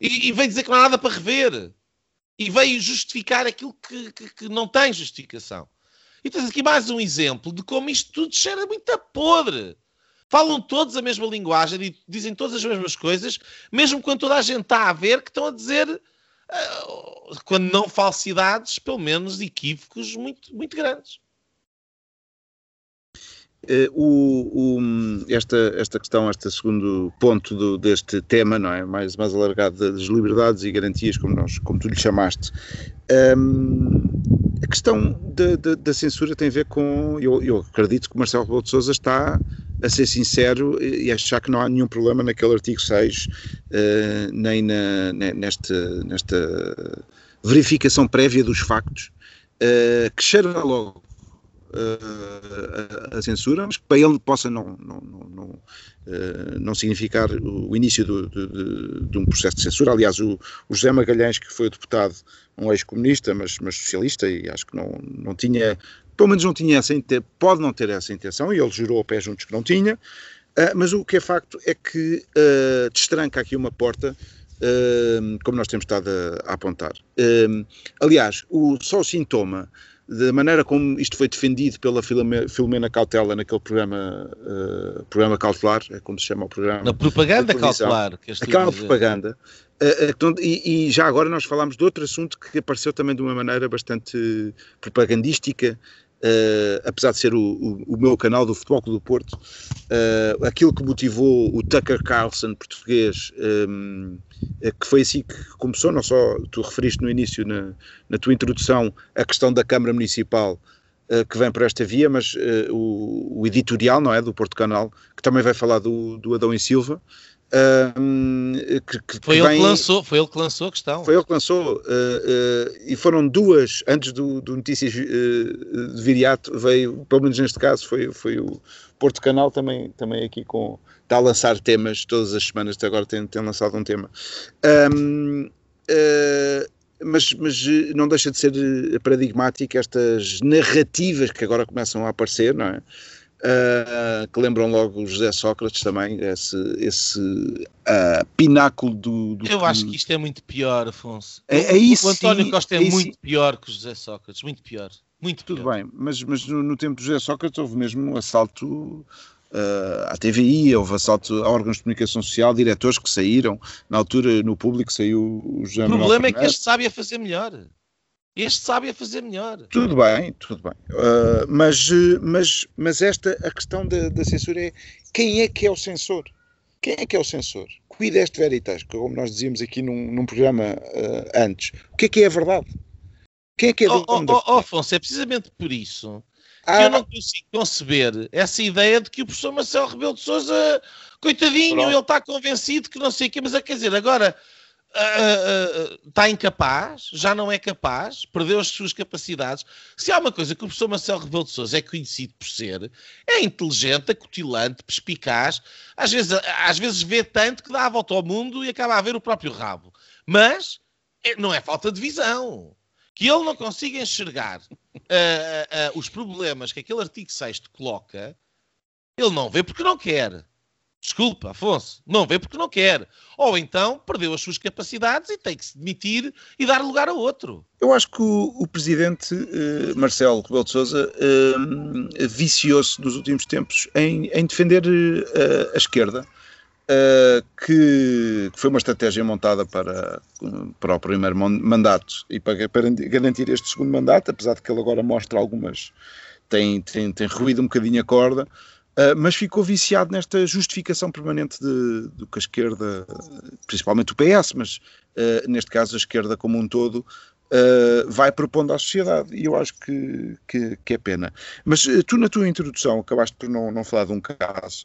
[SPEAKER 1] E, e veio dizer que não há nada para rever e veio justificar aquilo que, que, que, não tem justificação. E tens aqui mais um exemplo de como isto tudo cheira muito a podre. Falam todos a mesma linguagem, dizem todas as mesmas coisas, mesmo quando toda a gente está a ver que estão a dizer, uh, quando não falsidades, pelo menos equívocos muito, muito grandes.
[SPEAKER 2] Uh, o, o, esta, esta questão, este segundo ponto do, deste tema, não é? Mais, mais alargado das liberdades e garantias, como, nós, como tu lhe chamaste. Um, a questão da censura tem a ver com. Eu, eu acredito que o Marcelo Rebelo de Souza está a ser sincero e achar que não há nenhum problema naquele artigo 6, uh, eh, nem na, nesta, nesta verificação prévia dos factos, uh, que cheira logo a, a, censura, mas que para ele possa não, não, não, não, uh, não significar o início do, de, de, um processo de censura. Aliás, o, o José Magalhães, que foi deputado, um ex-comunista, mas, mas socialista, e acho que não, não tinha, pelo menos não tinha essa pode não ter essa intenção, e ele jurou ao pé juntos que não tinha. Uh, mas o que é facto é que uh, destranca aqui uma porta Uh, como nós temos estado a, a apontar. Aliás, o, só o sintoma da maneira como isto foi defendido pela Filomena Cautela naquele programa, uh, programa cautelar, é como se chama o programa.
[SPEAKER 1] Na propaganda cautelar.
[SPEAKER 2] Que Aquela propaganda. Uh, uh, e, e, já agora nós falámos de outro assunto que apareceu também de uma maneira bastante propagandística, Uh, apesar de ser o, o, o, meu canal do Futebol Clube do Porto, uh, aquilo que motivou o Tucker Carlson português, um, eh, que foi assim que começou, não só tu referiste no início, na, na tua introdução, a questão da Câmara Municipal uh, que vem por esta via, mas o, o, editorial, não é, do Porto Canal, que também vai falar do, do Adão e Silva,
[SPEAKER 1] que, que, foi, ele vem, que lançou, foi ele que lançou a questão.
[SPEAKER 2] Foi ele que lançou, uh, uh, e foram duas, antes do, do Notícias uh, de Viriato, veio, pelo menos neste caso, foi, foi o Porto Canal também, também aqui com. está a lançar temas todas as semanas, até agora tem, tem lançado um tema. Um, mas, mas não deixa de ser paradigmático estas narrativas que agora começam a aparecer, não é? Uh, que lembram logo o José Sócrates também, esse, esse uh, pináculo do, do
[SPEAKER 1] Eu acho que isto é muito pior, Afonso.
[SPEAKER 2] É, é isso,
[SPEAKER 1] o António
[SPEAKER 2] sim,
[SPEAKER 1] Costa é, é muito sim. pior que o José Sócrates, muito pior. Muito
[SPEAKER 2] Tudo
[SPEAKER 1] pior.
[SPEAKER 2] bem, mas, mas no, no, tempo de José Sócrates houve mesmo um assalto uh, à TVI, houve assalto a órgãos de comunicação social, diretores que saíram. Na altura, no público, saiu o José
[SPEAKER 1] O problema é que este sabe a fazer melhor. Este sabe a fazer melhor.
[SPEAKER 2] Tudo bem, tudo bem. Uh, mas, mas, mas esta, a questão da, da, censura é quem é que é o censor? Quem é que é o censor? Cuida este veritas, como nós dizíamos aqui num, num programa uh, antes. O que é que é a verdade? Quem é que é
[SPEAKER 1] oh, oh, oh, oh, Afonso, é precisamente por isso ah, que eu não consigo conceber essa ideia de que o professor Marcelo Rebelo de Sousa, coitadinho, pronto. ele está convencido que não sei o quê, mas a quer dizer, agora uh, está incapaz, já não é capaz, perdeu as suas capacidades. Se há uma coisa que o professor Marcelo Rebelo de Sousa é conhecido por ser, é inteligente, acutilante, perspicaz, às vezes, às vezes vê tanto que dá a volta ao mundo e acaba a ver o próprio rabo. Mas é, não é falta de visão. Que ele não consiga enxergar uh, os problemas que aquele artigo 6 coloca, ele não vê porque não quer. Desculpa, Afonso, não vê porque não quer. Ou então perdeu as suas capacidades e tem que se demitir e dar lugar a outro.
[SPEAKER 2] Eu acho que o, o presidente uh, Marcelo Rebelo de Sousa uh, viciou-se nos últimos tempos em, em defender uh, a esquerda. Que, que, foi uma estratégia montada para, para o primeiro mandato e para, para garantir este segundo mandato, apesar de que ele agora mostra algumas, tem, tem, tem ruído um bocadinho a corda, Uh, mas ficou viciado nesta justificação permanente de, do que a esquerda, principalmente o PS, mas uh, neste caso a esquerda como um todo, uh, vai propondo à sociedade. E eu acho que, que, que é pena. Mas tu, na tua introdução, acabaste por não, não falar de um caso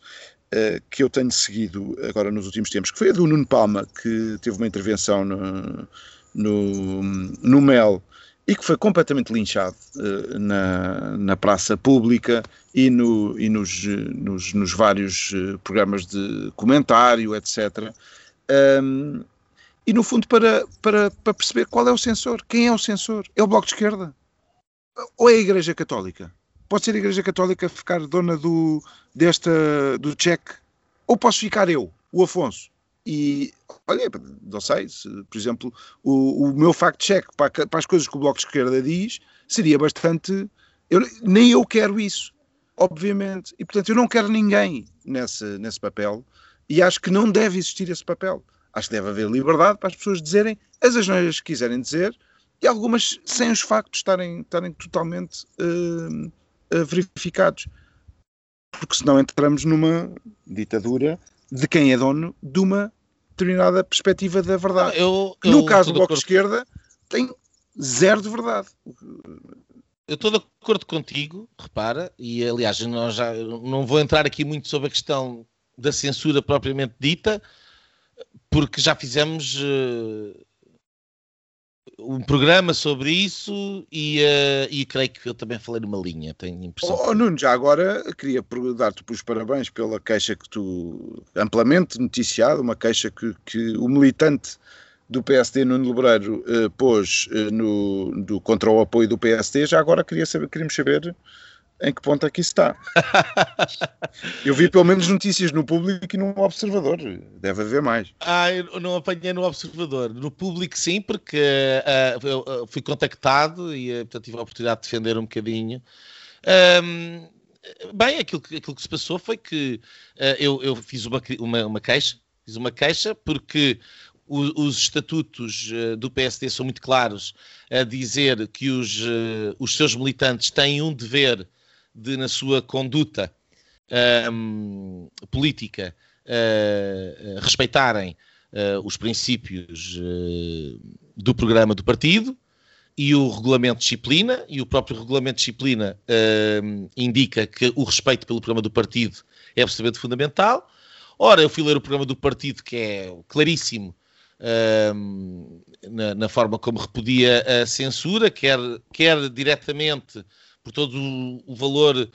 [SPEAKER 2] que eu tenho seguido agora nos últimos tempos, que foi a do Nuno Palma, que teve uma intervenção no, no, no MEL e que foi completamente linchado uh, na, na praça pública e, no, e nos, nos, nos, vários uh, programas de comentário, etc. Um, e no fundo para, para, para perceber qual é o censor, quem é o censor? É o Bloco de Esquerda? Ou é a Igreja Católica? Pode ser a Igreja Católica ficar dona do, desta, do cheque? Ou posso ficar eu, o Afonso? E olha, não sei, se, por exemplo, o, o meu fact-check para, para, as coisas que o Bloco de Esquerda diz seria bastante. Eu, nem eu quero isso, obviamente. E portanto, eu não quero ninguém nesse, nesse papel e acho que não deve existir esse papel. Acho que deve haver liberdade para as pessoas dizerem as asneiras que quiserem dizer e algumas sem os factos estarem, estarem totalmente uh, uh, verificados. Porque senão entramos numa ditadura de quem é dono de uma determinada perspectiva da verdade.
[SPEAKER 1] Eu,
[SPEAKER 2] eu, no caso do Bloco de Esquerda, tem zero de verdade.
[SPEAKER 1] Eu estou de acordo contigo, repara, e aliás, nós já não vou entrar aqui muito sobre a questão da censura propriamente dita, porque já fizemos uh, um programa sobre isso e, uh, e creio que eu também falei numa linha, tenho impressão.
[SPEAKER 2] Oh, Nuno, já agora queria dar-te os parabéns pela queixa que tu, amplamente noticiado, uma queixa que, que o militante do PSD, Nuno Lebreiro, uh, pôs uh, no, do, contra o apoio do PSD, já agora queria saber, queríamos saber em que ponto é que isso está. eu vi pelo menos notícias no público e no observador. Deve haver mais.
[SPEAKER 1] Ah, eu não apanhei no observador. No público, sim, porque uh, eu, uh, fui contactado e uh, portanto, tive a oportunidade de defender um bocadinho. Um, bem, aquilo que, aquilo que se passou foi que eu, eu, fiz uma, uma, uma, queixa. Fiz uma queixa porque os estatutos do PSD são muito claros a dizer que os, os seus militantes têm um dever de, na sua conduta um, política, uh, respeitarem uh, os princípios uh, do programa do partido e o regulamento disciplina, e o próprio regulamento disciplina indica que o respeito pelo programa do partido é absolutamente fundamental. Ora, eu fui ler o programa do partido, que é claríssimo na, na, forma como repudia a censura, quer, quer diretamente por todo o, valor,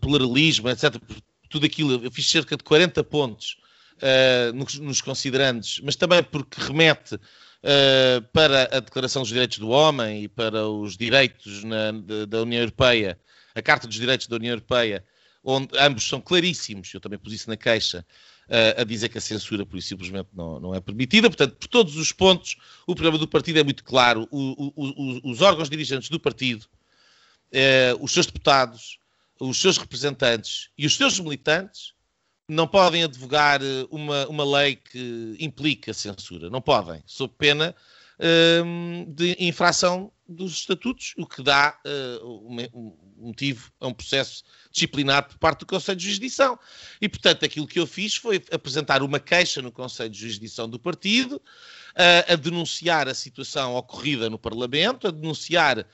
[SPEAKER 1] pluralismo, etc. Por tudo aquilo. Eu fiz cerca de 40 pontos uh, nos, nos, mas também porque remete uh, para a Declaração dos Direitos do Homem e para os direitos na, da União Europeia, a Carta dos Direitos da União Europeia, onde ambos são claríssimos, eu também pus isso na queixa, uh, a dizer que a censura, por isso, simplesmente não, não é permitida. Portanto, por todos os pontos, o programa do partido é muito claro. O, o, o, os órgãos dirigentes do partido, uh, os seus deputados, os seus representantes e os seus militantes não podem advogar uma, uma lei que implica censura. Não podem, sob pena de infração dos estatutos, o que dá um motivo a um processo disciplinar por parte do Conselho de Jurisdição. E, portanto, aquilo que eu fiz foi apresentar uma queixa no Conselho de Jurisdição do partido, uh, a denunciar a situação ocorrida no Parlamento, a denunciar,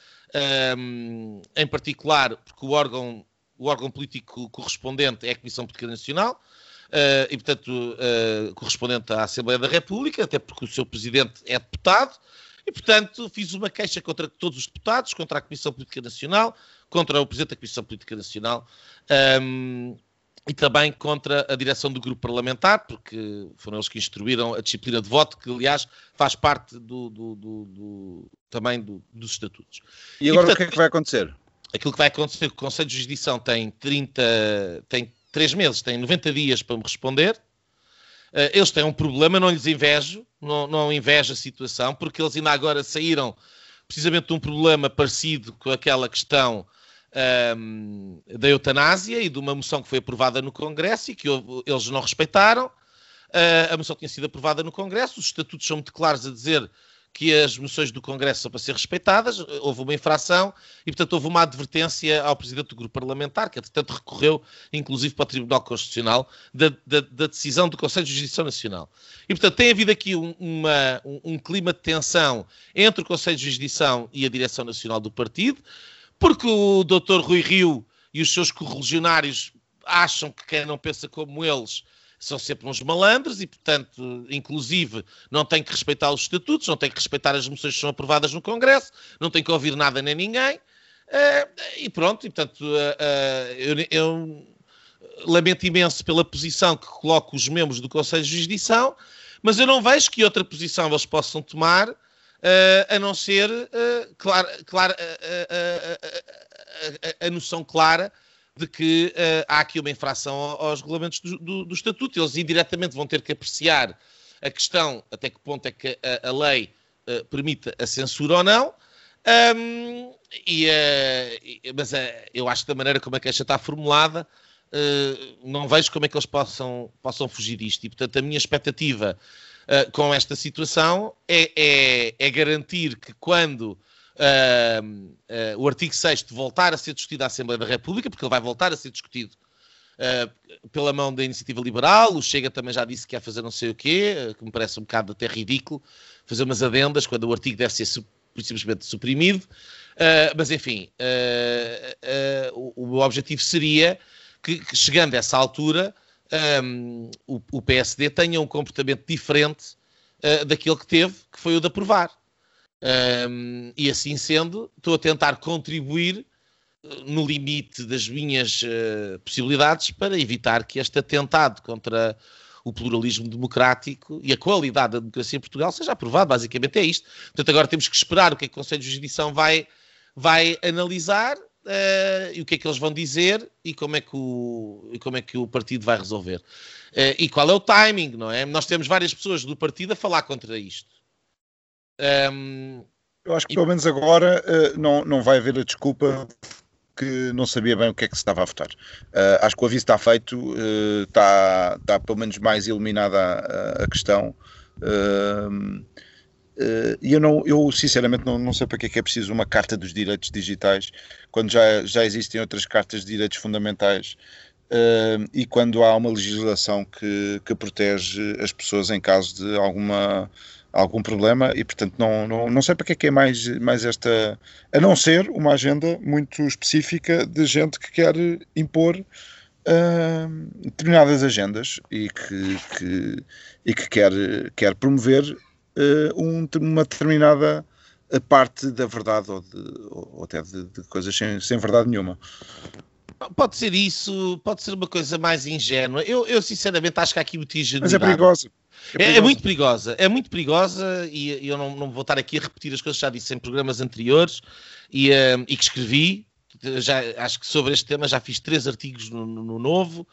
[SPEAKER 1] um, em particular, porque o órgão, o órgão político correspondente é a Comissão Política Nacional, Uh, e, portanto, uh, correspondente à Assembleia da República, até porque o seu presidente é deputado, e, portanto, fiz uma queixa contra todos os deputados, contra a Comissão Política Nacional, contra o Presidente da Comissão Política Nacional um, e também contra a direção do grupo parlamentar, porque foram eles que instruíram a disciplina de voto, que, aliás, faz parte do, do, do, do também dos estatutos.
[SPEAKER 2] E agora e, portanto, o que é que vai acontecer?
[SPEAKER 1] Aquilo que vai acontecer é que o Conselho de Jurisdição tem 30, tem 3 meses, tem 90 dias para me responder, Uh, eles têm um problema, não lhes invejo, não, não invejo a situação, porque eles ainda agora saíram precisamente de um problema parecido com aquela questão um, ehm, da eutanásia e de uma moção que foi aprovada no Congresso e que eles não respeitaram. Uh, a moção tinha sido aprovada no Congresso, os estatutos são muito claros a dizer que as moções do Congresso são para ser respeitadas, houve uma infração e, portanto, houve uma advertência ao Presidente do Grupo Parlamentar, que, entretanto, recorreu, inclusive, para o Tribunal Constitucional, da, da, da decisão do Conselho de Justiça Nacional. E, portanto, tem havido aqui um, uma, um, um, clima de tensão entre o Conselho de Justiça e a Direção Nacional do Partido, porque o Dr. Rui Rio e os seus correligionários acham que quem não pensa como eles são sempre uns malandros e, portanto, inclusive, não tem que respeitar os estatutos, não tem que respeitar as moções que são aprovadas no Congresso, não tem que ouvir nada nem ninguém. Uh, e pronto, e portanto, uh, uh, eu, eu, lamento imenso pela posição que coloco os membros do Conselho de Jurisdição, mas eu não vejo que outra posição eles possam tomar, a não ser a, a, a, noção clara de que uh, há aqui uma infração aos regulamentos do, do, do, Estatuto. Eles indiretamente vão ter que apreciar a questão até que ponto é que a, a lei uh, permite a censura ou não. Um, e, uh, mas eu acho que da maneira como a queixa está formulada, não vejo como é que eles possam, possam fugir disto. E, portanto, a minha expectativa com esta situação é, é, é garantir que quando uh, uh, o artigo 6 voltar a ser discutido à Assembleia da República, porque ele vai voltar a ser discutido uh, pela mão da Iniciativa Liberal. O Chega também já disse que quer fazer não sei o quê, que me parece um bocado até ridículo, fazer umas adendas quando o artigo deve ser simplesmente suprimido. mas, enfim, o, o, objetivo seria que, que, chegando a essa altura, um, o, o, PSD tenha um comportamento diferente daquele que teve, que foi o de aprovar. Um, e assim sendo, estou a tentar contribuir eh, no limite das minhas uh, possibilidades para evitar que este atentado contra o pluralismo democrático e a qualidade da democracia em Portugal seja aprovado. Basicamente é isto. Portanto, agora temos que esperar o que, é que o Conselho de Jurisdição vai, vai analisar uh, e o que é que eles vão dizer e como é que o, como é que o partido vai resolver. Uh, e qual é o timing, não é? Nós temos várias pessoas do partido a falar contra isto.
[SPEAKER 2] Um, eu acho que pelo menos agora uh, não, não vai haver a desculpa que não sabia bem o que é que se estava a votar. Uh, acho que o aviso está feito, uh, está, está pelo menos mais iluminada a, a questão. E eu, não, eu sinceramente não, não sei para que é que é preciso uma carta dos direitos digitais quando já, já existem outras cartas de direitos fundamentais e quando há uma legislação que, que protege as pessoas em caso de alguma algum problema e, portanto, não, não, não sei para que é que é mais, mais esta. A não ser uma agenda muito específica de gente que quer impor uh, determinadas agendas e que, que, e que quer, quer promover uh, um, uma determinada parte da verdade ou, de, ou até de, de coisas sem, sem verdade nenhuma.
[SPEAKER 1] Pode ser isso, pode ser uma coisa mais ingênua. Eu, eu sinceramente acho que há aqui muita ingenuidade.
[SPEAKER 2] Mas é perigoso.
[SPEAKER 1] É, é, muito perigosa, é muito perigosa e, e eu não, não, vou estar aqui a repetir as coisas que já disse em programas anteriores e, uh, e que escrevi. já, acho que sobre este tema já fiz três artigos no, no, no Novo.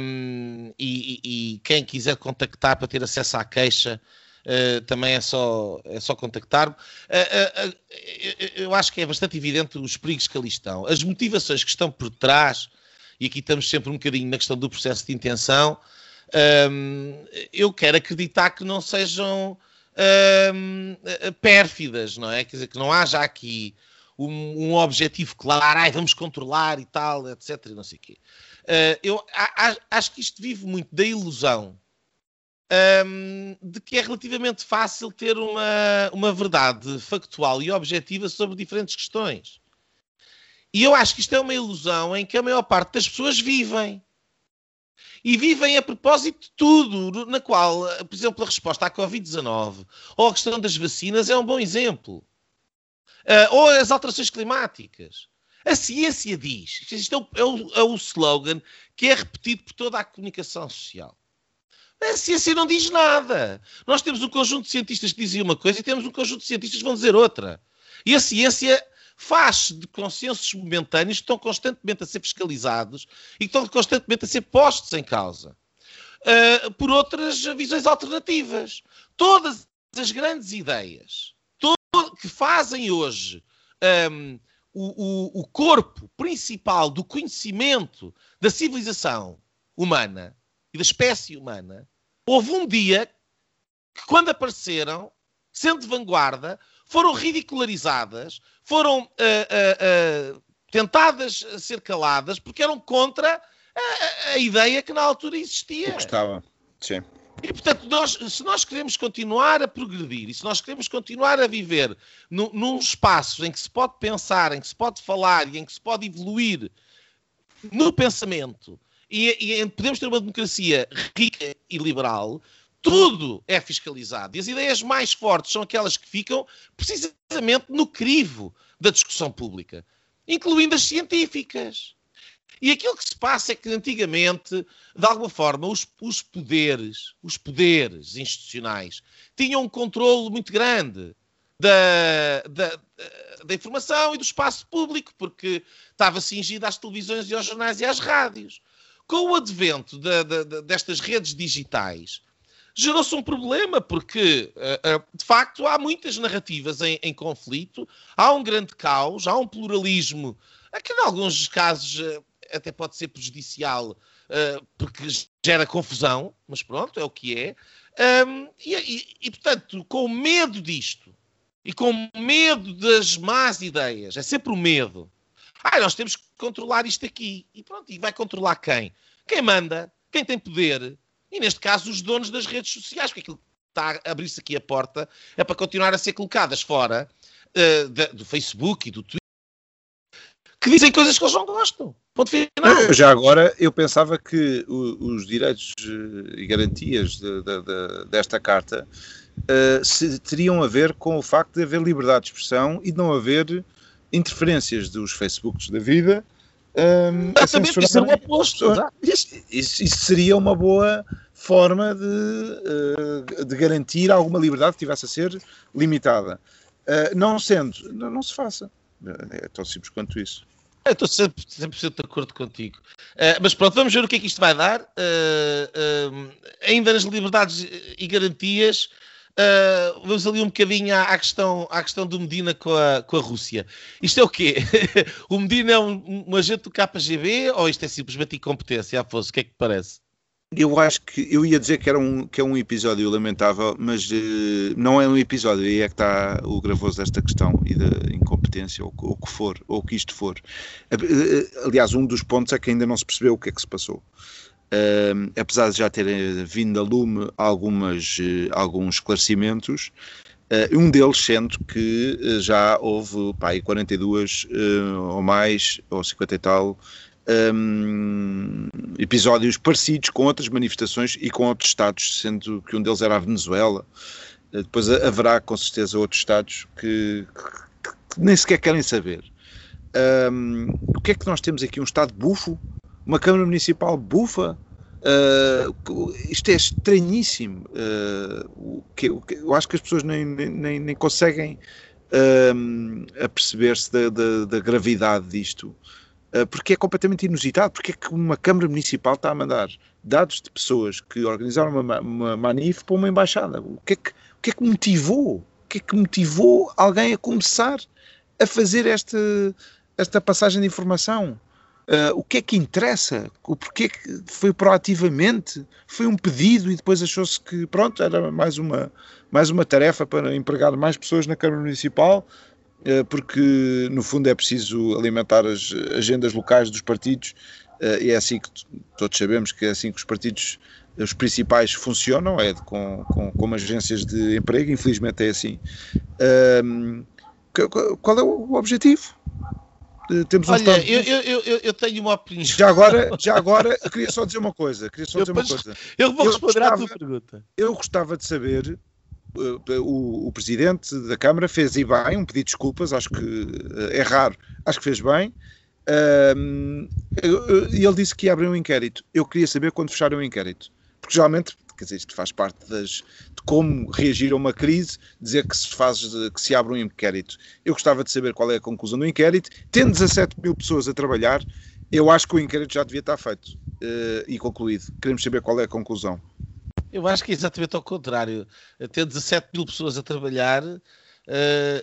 [SPEAKER 1] Um, e, e, quem quiser contactar para ter acesso à queixa, uh, também é só, é só contactar-me. Uh, uh, eu acho que é bastante evidente os perigos que ali estão. As motivações que estão por trás, e aqui estamos sempre um bocadinho na questão do processo de intenção, um, eu quero acreditar que não sejam um, pérfidas, não é? Quer dizer, que não haja aqui um, um objetivo claro, ai, vamos controlar e tal, etc. Não sei o quê. Uh, eu a, a, acho que isto vive muito da ilusão um, de que é relativamente fácil ter uma, uma verdade factual e objetiva sobre diferentes questões. E eu acho que isto é uma ilusão em que a maior parte das pessoas vivem. E vivem a propósito de tudo, na qual, por exemplo, a resposta à Covid-19 ou a questão das vacinas é um bom exemplo. Uh, ou as alterações climáticas. A ciência diz, isto é o, é, o, é o, slogan que é repetido por toda a comunicação social. A ciência não diz nada. Nós temos um conjunto de cientistas que dizem uma coisa e temos um conjunto de cientistas que vão dizer outra. E a ciência faz de consensos momentâneos que estão constantemente a ser fiscalizados e que estão constantemente a ser postos em causa. Uh, por outras visões alternativas. Todas as grandes ideias que fazem hoje um, o, o, o corpo principal do conhecimento da civilização humana e da espécie humana, houve um dia que, quando apareceram, sendo de vanguarda, foram ridicularizadas, foram uh, uh, uh, tentadas ser caladas, porque eram contra a, a, ideia que na altura existia. Eu
[SPEAKER 2] gostava, sim.
[SPEAKER 1] E, portanto, nós, se nós queremos continuar a progredir e se nós queremos continuar a viver no, num espaço em que se pode pensar, em que se pode falar e em que se pode evoluir no pensamento e, e podemos ter uma democracia rica e liberal, tudo é fiscalizado. E as ideias mais fortes são aquelas que ficam precisamente no crivo da discussão pública, incluindo as científicas. E aquilo que se passa é que antigamente, de alguma forma, os, os poderes, os poderes institucionais, tinham um controle muito grande da, da, da, informação e do espaço público, porque estava cingido às televisões e aos jornais e às rádios. Com o advento da, destas redes digitais, gerou-se um problema, porque, uh, uh, de facto, há muitas narrativas em, em, conflito, há um grande caos, há um pluralismo, que, em alguns casos, uh, até pode ser prejudicial porque gera confusão, mas pronto, é o que é. E, e, e, portanto, com medo disto e com medo das más ideias, é sempre o medo. Ah, nós temos que controlar isto aqui. E pronto, e vai controlar quem? Quem manda, quem tem poder. E neste caso, os donos das redes sociais, porque aquilo que está a abrir-se aqui a porta é para continuar a ser colocadas fora uh, do Facebook e do Twitter que dizem coisas que eles não gostam. Ponto final.
[SPEAKER 2] Já agora, eu pensava que os direitos eh, e garantias de, de, de, desta carta uh, se, teriam a ver com o facto de haver liberdade de expressão e de não haver interferências dos Facebooks da vida.
[SPEAKER 1] Um, ehm, Exatamente, isso é o oposto.
[SPEAKER 2] Isso, isso, isso, seria uma boa forma de, uh, de garantir alguma liberdade que tivesse a ser limitada. Uh, não sendo, não, não se faça. É tão simples quanto isso.
[SPEAKER 1] Eu estou sempre, 100% de acordo contigo. Uh, mas pronto, vamos ver o que é que isto vai dar. Uh, uh, ainda nas liberdades e garantias, vamos ali um bocadinho à, à, questão, à questão do Medina com a, com a Rússia. Isto é o quê? o Medina é um, um agente do KGB ou isto é simplesmente incompetência, Afonso? O que é que parece?
[SPEAKER 2] Eu acho que eu ia dizer que era um, que é um episódio lamentável, mas uh, não é um episódio, aí é que está o gravoso desta questão e da incompetência, ou o que for, ou o que isto for. Uh, aliás, um dos pontos é que ainda não se percebeu o que é que se passou. Uh, apesar de já terem vindo a lume algumas, alguns esclarecimentos, um deles sendo que já houve pá, 42 ou mais, ou 50 e tal, um, episódios parecidos com outras manifestações e com outros Estados, sendo que um deles era a Venezuela. Uh, depois haverá com certeza outros Estados que, que, que nem sequer querem saber. Um, o que é que nós temos aqui? Um Estado bufo? Uma Câmara Municipal bufa? Uh, isto é estranhíssimo. Uh, que, eu acho que as pessoas nem, nem, nem conseguem um, a perceber-se da, da, da, gravidade disto, uh, porque é completamente inusitado. Porque é que uma Câmara Municipal está a mandar dados de pessoas que organizaram uma, uma manif para uma embaixada? O que, é que, o que é que motivou? O que é que motivou alguém a começar a fazer esta, esta passagem de informação? Uh, o que é que interessa? O porquê que foi proativamente? Foi um pedido e depois achou-se que, pronto, era mais uma, mais uma tarefa para empregar mais pessoas na Câmara Municipal, uh, porque no fundo é preciso alimentar as agendas locais dos partidos uh, e é assim que todos sabemos que é assim que os partidos, os principais, funcionam, é com, com, como agências de emprego, infelizmente é assim. qual é o objetivo?
[SPEAKER 1] Eh, temos um Olha, eu, eu, eu, eu, tenho uma opinião.
[SPEAKER 2] Já agora, já agora, queria só dizer uma coisa. Queria só dizer uma coisa.
[SPEAKER 1] Eu vou responder gostava, à tua pergunta.
[SPEAKER 2] Eu gostava de saber. Uh, o, o, presidente da Câmara fez e bem um pedido de desculpas, acho que uh, é raro, acho que fez bem. E ele disse que ia abrir um inquérito. Eu queria saber quando fecharam o inquérito, porque geralmente quer dizer, isto faz parte das, de como reagir a uma crise, dizer que se faz, que se abre um inquérito. Eu gostava de saber qual é a conclusão do inquérito. Tendo 17 mil pessoas a trabalhar, eu acho que o inquérito já devia estar feito uh, e concluído. Queremos saber qual é a conclusão.
[SPEAKER 1] Eu acho que é exatamente ao contrário. Ter 17 mil pessoas a trabalhar, uh,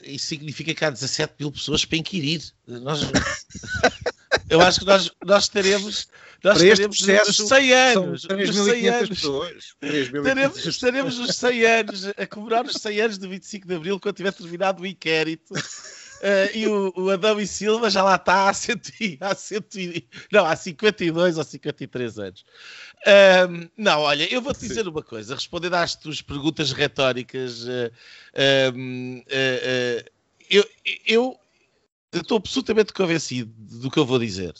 [SPEAKER 1] isso significa que há 17 mil pessoas para inquirir. Nós... eu acho que nós, nós teremos nós Para estaremos nos 100 anos. 3.500 pessoas. Estaremos, estaremos nos 100 anos, a comemorar os 100 anos do 25 de Abril, quando tiver terminado o inquérito. Uh, e o, o, Adão e Silva já lá está há, cento, há, cento, não, há 52 ou 53 anos. Uh, não, olha, eu vou-te dizer uma coisa, respondendo às tuas perguntas retóricas, uh, eu, eu estou absolutamente convencido do que eu vou dizer.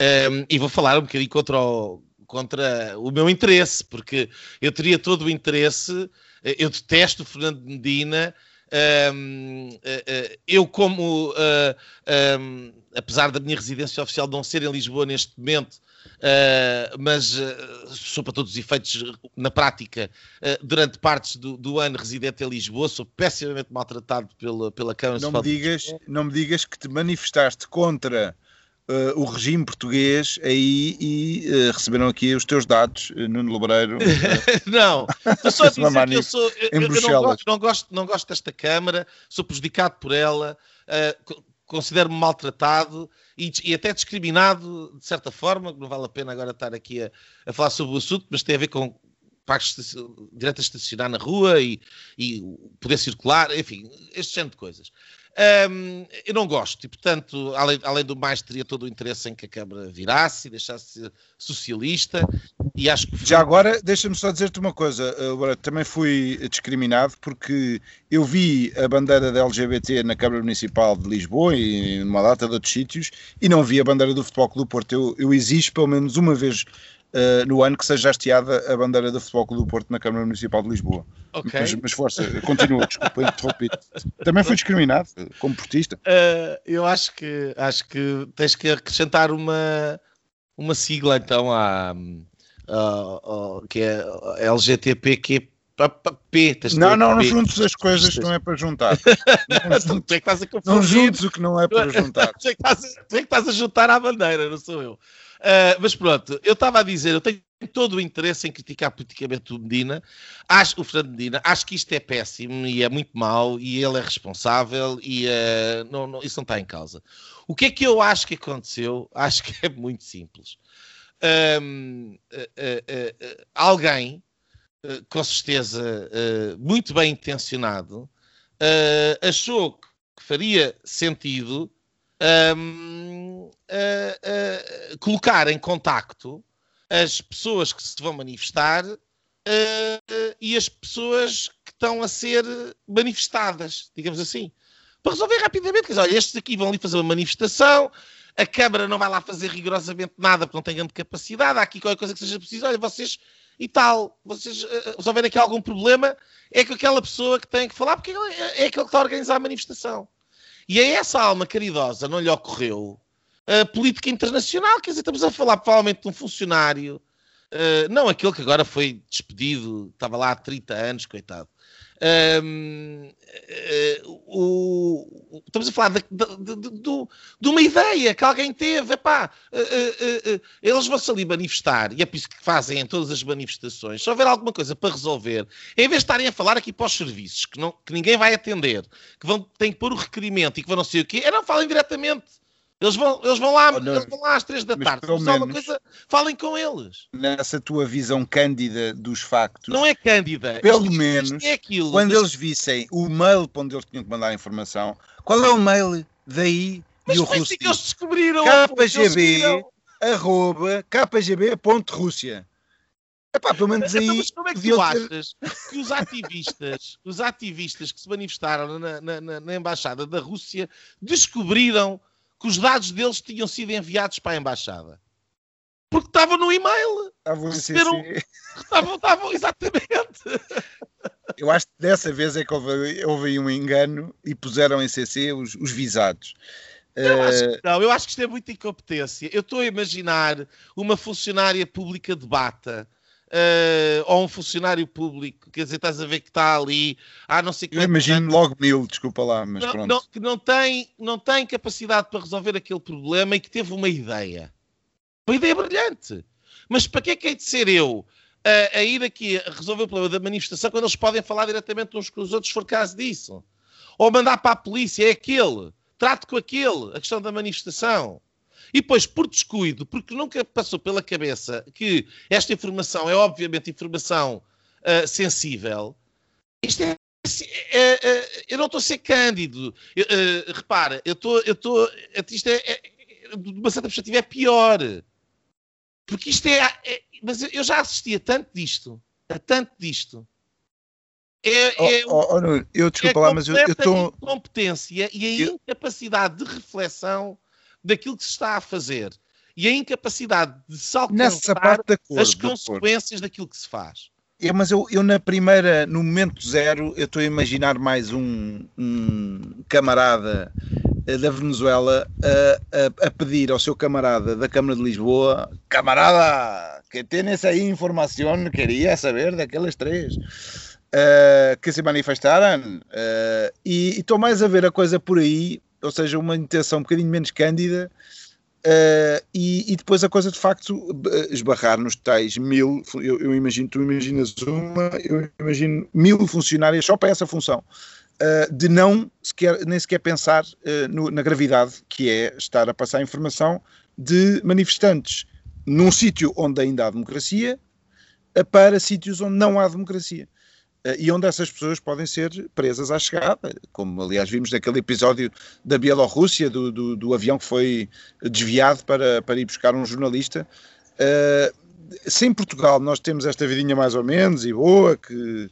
[SPEAKER 1] Um, e vou falar um bocadinho contra o, contra o meu interesse, porque eu teria todo o interesse, eh, eu detesto Fernando Medina, um, uh, uh, eu como, um, apesar da minha residência oficial não ser em Lisboa neste momento, mas sou para todos os efeitos, na prática, durante partes do, do, ano residente em Lisboa, sou pessimamente maltratado pela, pela Câmara
[SPEAKER 2] não me digas Não me digas que te manifestaste contra uh, o regime português aí e uh, receberam aqui os teus dados, uh, Nuno Lobreiro.
[SPEAKER 1] não, estou só a dizer que eu sou. Eu, eu não, gosto, não, gosto, não gosto desta Câmara, sou prejudicado por ela, considero-me maltratado e, e, até discriminado de certa forma, não vale a pena agora estar aqui a, a falar sobre o assunto, mas tem a ver com pagos direito a estacionar na rua e, e poder circular, enfim, este género de coisas. Um, eu não gosto e, portanto, além, além, do mais, teria todo o interesse em que a Câmara virasse e deixasse socialista. E acho que.
[SPEAKER 2] Já agora, deixa-me só dizer-te uma coisa. Agora, também fui discriminado porque eu vi a bandeira da LGBT na Câmara Municipal de Lisboa e numa data de outros sítios e não vi a bandeira do Futebol Clube do Porto. Eu, eu exijo pelo menos uma vez uh, no ano que seja hasteada a bandeira do Futebol Clube do Porto na Câmara Municipal de Lisboa. Okay. Mas, mas força, continua, desculpa, interrompi Também foi discriminado como portista.
[SPEAKER 1] Uh, eu acho que, acho que tens que acrescentar uma, uma sigla então à, à, que é LGTPQ
[SPEAKER 2] P, não, não, não juntos as coisas que não é para juntar. Não, juntos, tu é que estás a não juntos o que não é para juntar.
[SPEAKER 1] tu, é que estás, tu é que estás a juntar à bandeira, não sou eu. Uh, mas pronto, eu estava a dizer, eu tenho todo o interesse em criticar politicamente o Medina, acho, o Fernando Medina, acho que isto é péssimo e é muito mau e ele é responsável e uh, não, não, isso não está em causa. O que é que eu acho que aconteceu? Acho que é muito simples. Um, uh, alguém, com certeza muito bem intencionado, achou que faria sentido um, uh, uh, colocar em contacto as pessoas que se vão manifestar e as pessoas que estão a ser manifestadas, digamos assim, para resolver rapidamente. Quer dizer, olha, estes aqui vão ali fazer uma manifestação, a Câmara não vai lá fazer rigorosamente nada porque não tem grande capacidade, há aqui qualquer coisa que seja preciso, olha, vocês e tal, vocês uh, resolverem aqui algum problema, é com aquela pessoa que tem que falar, porque é, é aquele que está a organizar a manifestação. E a essa alma caridosa não lhe ocorreu a política internacional, quer dizer, estamos a falar provavelmente de um funcionário, uh, não aquele que agora foi despedido, estava lá há 30 anos, coitado. Um, uh, o, estamos a falar de, de, de, de, uma ideia que alguém teve. Epá, uh, eles vão-se ali manifestar, e é por isso que fazem em todas as manifestações. Se houver alguma coisa para resolver, em vez de estarem a falar aqui para os serviços, que, não, que ninguém vai atender, que vão, têm que pôr o requerimento e que vão não sei o quê, é não falem diretamente. Eles vão, eles vão lá, oh, eles vão lá às três da tarde. Coisa, falem com eles.
[SPEAKER 2] Nessa tua visão cândida dos factos.
[SPEAKER 1] Não é cândida.
[SPEAKER 2] Pelo isto, menos, isto é aquilo, quando mas... eles vissem o mail para onde eles tinham que mandar a informação, qual é o mail daí
[SPEAKER 1] mas e o Rússia? que eles descobriram?
[SPEAKER 2] KGB, arroba, kgb.rússia. Epá, pelo menos então, aí.
[SPEAKER 1] Mas como é que tu achas que os ativistas, os ativistas que se manifestaram na, na, na, embaixada da Rússia descobriram que os dados deles tinham sido enviados para a embaixada. Porque estavam no e-mail.
[SPEAKER 2] Estavam receberam...
[SPEAKER 1] estavam, estavam, exatamente.
[SPEAKER 2] Eu acho que dessa vez é que houve, houve um engano e puseram em CC os, os visados.
[SPEAKER 1] Eu acho que não, eu acho que isto é muita incompetência. Eu estou a imaginar uma funcionária pública de bata uh, ou um funcionário público, quer dizer, estás a ver que está ali, há não sei
[SPEAKER 2] Eu imagino logo mil, desculpa lá, mas
[SPEAKER 1] não,
[SPEAKER 2] pronto.
[SPEAKER 1] Não, que não tem, não tem capacidade para resolver aquele problema e que teve uma ideia. Uma ideia brilhante. Mas para que é que hei de ser eu a, a, ir aqui a resolver o problema da manifestação quando eles podem falar diretamente uns com os outros, se for caso disso? Ou mandar para a polícia, é aquele, trate com aquele, a questão da manifestação. E depois, por descuido, porque nunca passou pela cabeça que esta informação é obviamente informação uh, sensível, isto é, é, é, eu não estou a ser cândido. Uh, repara, eu estou. Eu estou isto é, é, de uma certa perspectiva, é pior. Porque isto é, é. Mas eu já assisti a tanto disto. A tanto disto.
[SPEAKER 2] É, é, oh, oh, oh, eu desculpa é lá, mas eu estou.
[SPEAKER 1] A incompetência e a eu... incapacidade de reflexão daquilo que se está a fazer e a incapacidade de se alcançar as consequências daquilo que se faz.
[SPEAKER 2] É, mas eu, eu, na primeira, no momento zero, eu estou a imaginar mais um, um camarada eh, da Venezuela a, a, a, pedir ao seu camarada da Câmara de Lisboa, camarada, que tens aí informação, queria saber daqueles três. Uh, que se manifestaram uh, e estou mais a ver a coisa por aí ou seja, uma intenção um bocadinho menos cândida. Uh, e, e, depois a coisa de facto esbarrar nos tais mil, eu, eu, imagino, tu imaginas uma, eu imagino mil funcionárias só para essa função, uh, de não sequer, nem sequer pensar uh, no, na gravidade que é estar a passar informação de manifestantes num sítio onde ainda há democracia para sítios onde não há democracia. Eh, e onde essas pessoas podem ser presas à chegada, como aliás vimos naquele episódio da Bielorrússia, do, do, do avião que foi desviado para, para ir buscar um jornalista. Uh, se em Portugal nós temos esta vidinha mais ou menos e boa, que,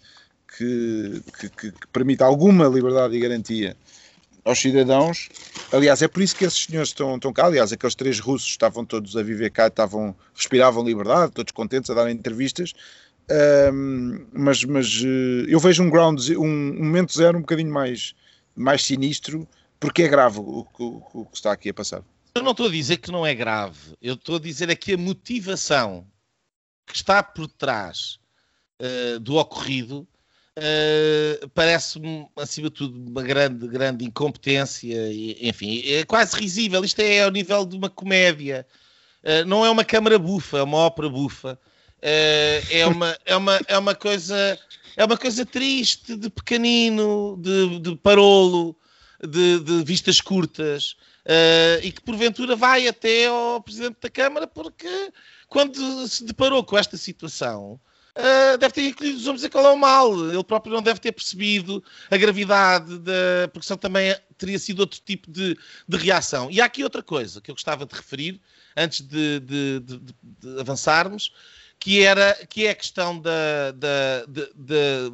[SPEAKER 2] que, que, que permite alguma liberdade e garantia aos cidadãos. Aliás, é por isso que esses senhores estão, estão cá. Aliás, aqueles três russos estavam todos a viver cá, estavam, respiravam liberdade, todos contentes a dar entrevistas. Um, mas, mas uh, eu vejo um ground, um, momento zero um bocadinho mais, mais sinistro, porque é grave o, o, o, que está aqui a passar.
[SPEAKER 1] Eu não estou a dizer que não é grave, eu estou a dizer é que a motivação que está por trás uh, do ocorrido uh, parece-me, acima de tudo, uma grande, grande incompetência, e, enfim, é quase risível. Isto é ao nível de uma comédia, não é uma câmara bufa, é uma ópera bufa. Uh, é, uma, é, uma, é uma coisa é uma coisa triste, de pequenino, de, de parolo, de, de vistas curtas, uh, e que porventura vai até ao Presidente da Câmara, porque quando se deparou com esta situação, uh, deve ter encolhido os e qual é o mal. Ele próprio não deve ter percebido a gravidade da. porque senão também teria sido outro tipo de, de reação. E há aqui outra coisa que eu gostava de referir, antes de, de avançarmos que, era, que é a questão da, da, de, de,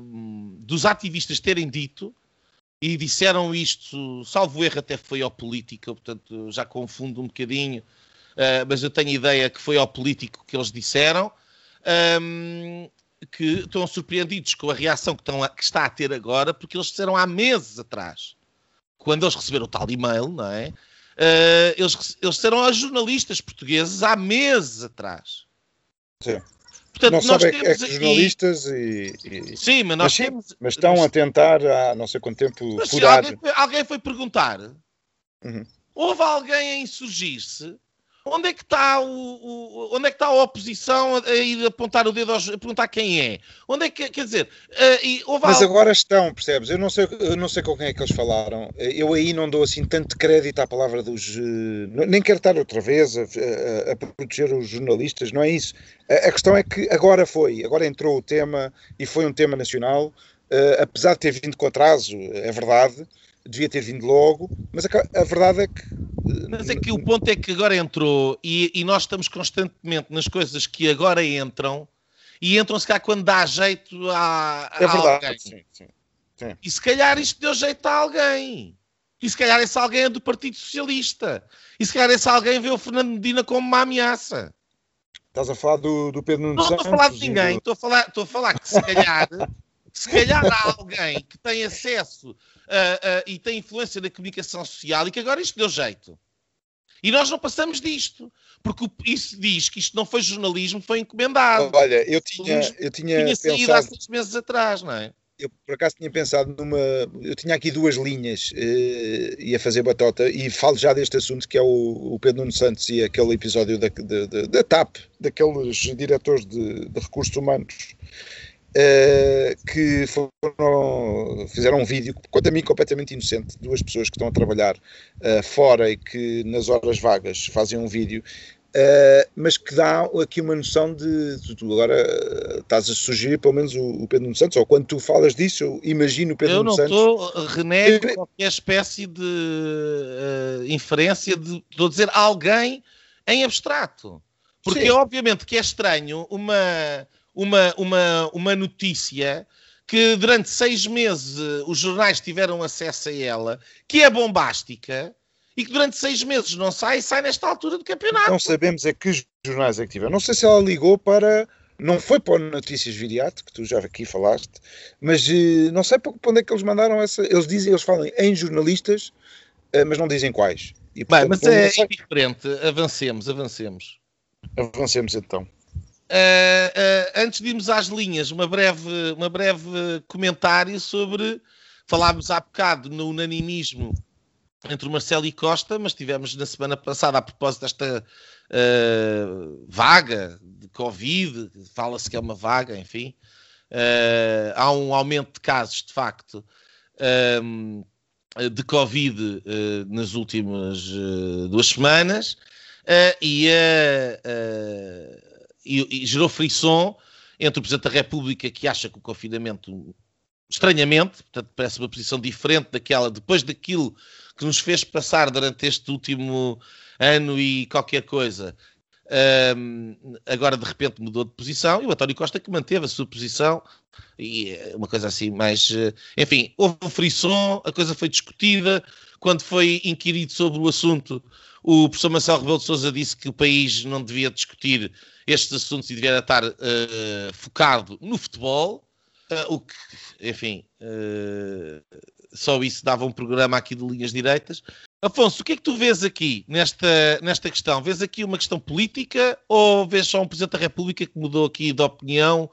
[SPEAKER 1] dos ativistas terem dito, e disseram isto, salvo erro até foi ao político, portanto já confundo um bocadinho, uh, mas eu tenho ideia que foi ao político que eles disseram, um, que estão surpreendidos com a reação que, estão a, que está a ter agora, porque eles disseram há meses atrás, quando eles receberam o tal e-mail, não é? Uh, eles, eles disseram aos jornalistas portugueses há meses atrás.
[SPEAKER 2] Sim. Portanto, não sabem é que jornalistas e, e,
[SPEAKER 1] Sim, mas nós mas, temos...
[SPEAKER 2] Mas estão a tentar há não sei quanto tempo
[SPEAKER 1] mas, furar... Alguém, alguém, foi perguntar... Uhum. Houve alguém a insurgir-se Onde é que está o, o, onde é que está a oposição a, a ir apontar o dedo aos, a perguntar quem é? Onde é que quer dizer? Uh,
[SPEAKER 2] Mas algo... agora estão, percebes? Eu não sei, eu não sei com quem é que eles falaram. Eu aí não dou assim tanto crédito à palavra dos. Uh, nem quero estar outra vez a, a, a, proteger os jornalistas, não é isso. A, questão é que agora foi, agora entrou o tema e foi um tema nacional, uh, apesar de ter vindo com atraso, é verdade devia ter vindo logo, mas a, a, verdade é que.
[SPEAKER 1] Mas é que o ponto é que agora entrou e, e nós estamos constantemente nas coisas que agora entram e entram se cá quando dá jeito a, a
[SPEAKER 2] é verdade, alguém. Sim, sim,
[SPEAKER 1] sim. E se calhar isto deu jeito a alguém. E se calhar esse alguém é do Partido Socialista. E se calhar esse alguém vê o Fernando Medina como uma ameaça.
[SPEAKER 2] Estás a falar do, do Pedro Nunes
[SPEAKER 1] Não estou a falar de ninguém, estou a falar, estou a falar que se calhar, se calhar há alguém que tem acesso uh, e tem influência na comunicação social e que agora isto deu jeito. E nós não passamos disto, porque isso diz que isto não foi jornalismo, foi encomendado.
[SPEAKER 2] Olha, eu tinha, eu tinha,
[SPEAKER 1] tinha saído pensado... há seis meses atrás, não é?
[SPEAKER 2] Eu por acaso tinha pensado numa. Eu tinha aqui duas linhas, uh, ia fazer batota, e falo já deste assunto que é o, o Pedro Nuno Santos e aquele episódio da, da, da TAP, daqueles diretores de, de recursos humanos que foram, fizeram um vídeo, quanto a mim, completamente inocente. Duas pessoas que estão a trabalhar uh, fora e que nas horas vagas fazem um vídeo, uh, mas que dá aqui uma noção de. Tu agora estás a sugerir, pelo menos, o, o Pedro Nuno Santos, ou quando tu falas disso, eu imagino o Pedro
[SPEAKER 1] eu
[SPEAKER 2] Nuno Santos.
[SPEAKER 1] Eu não estou, renego qualquer espécie de inferência de, estou a dizer, alguém em abstrato. Porque, Sim. obviamente, que é estranho uma uma, uma, uma notícia que durante seis meses eh, os jornais tiveram acesso a ela, que é bombástica, e que durante seis meses não sai, e sai nesta altura do campeonato.
[SPEAKER 2] Não sabemos é que jornais é que tiveram. Não sei se ela ligou para. Não foi para o Notícias Viriato, que tu já aqui falaste, mas eh, não sei para onde é que eles mandaram essa. Eles dizem, eles falam em jornalistas, eh, mas não dizem quais.
[SPEAKER 1] E, portanto, Bem, mas é diferente. Avancemos, avancemos.
[SPEAKER 2] Avancemos então.
[SPEAKER 1] Uh, antes de irmos às linhas, uma breve, uma breve comentário sobre. Falámos há bocado no unanimismo entre o Marcelo e Costa, mas tivemos na semana passada, a propósito desta uh, vaga de Covid, fala-se que é uma vaga, enfim, há um aumento de casos, de facto, de Covid nas últimas duas semanas, e a e, e gerou frição entre o Presidente da República, que acha que o confinamento, estranhamente, portanto, parece uma posição diferente daquela, depois daquilo que nos fez passar durante este último ano e qualquer coisa, um, agora de repente mudou de posição, e o António Costa que manteve a sua posição, e é uma coisa assim mais. Eh, enfim, houve frisson, a coisa foi discutida. Quando foi inquirido sobre o assunto, o professor Marcelo Rebelo de Souza disse que o país não devia discutir estes assuntos e devia estar uh, focado no futebol, uh, o que, enfim, uh, só isso dava um programa aqui de linhas direitas. Afonso, o que é que tu vês aqui nesta, nesta questão? Vês aqui uma questão política ou vês só um Presidente da República que mudou aqui de opinião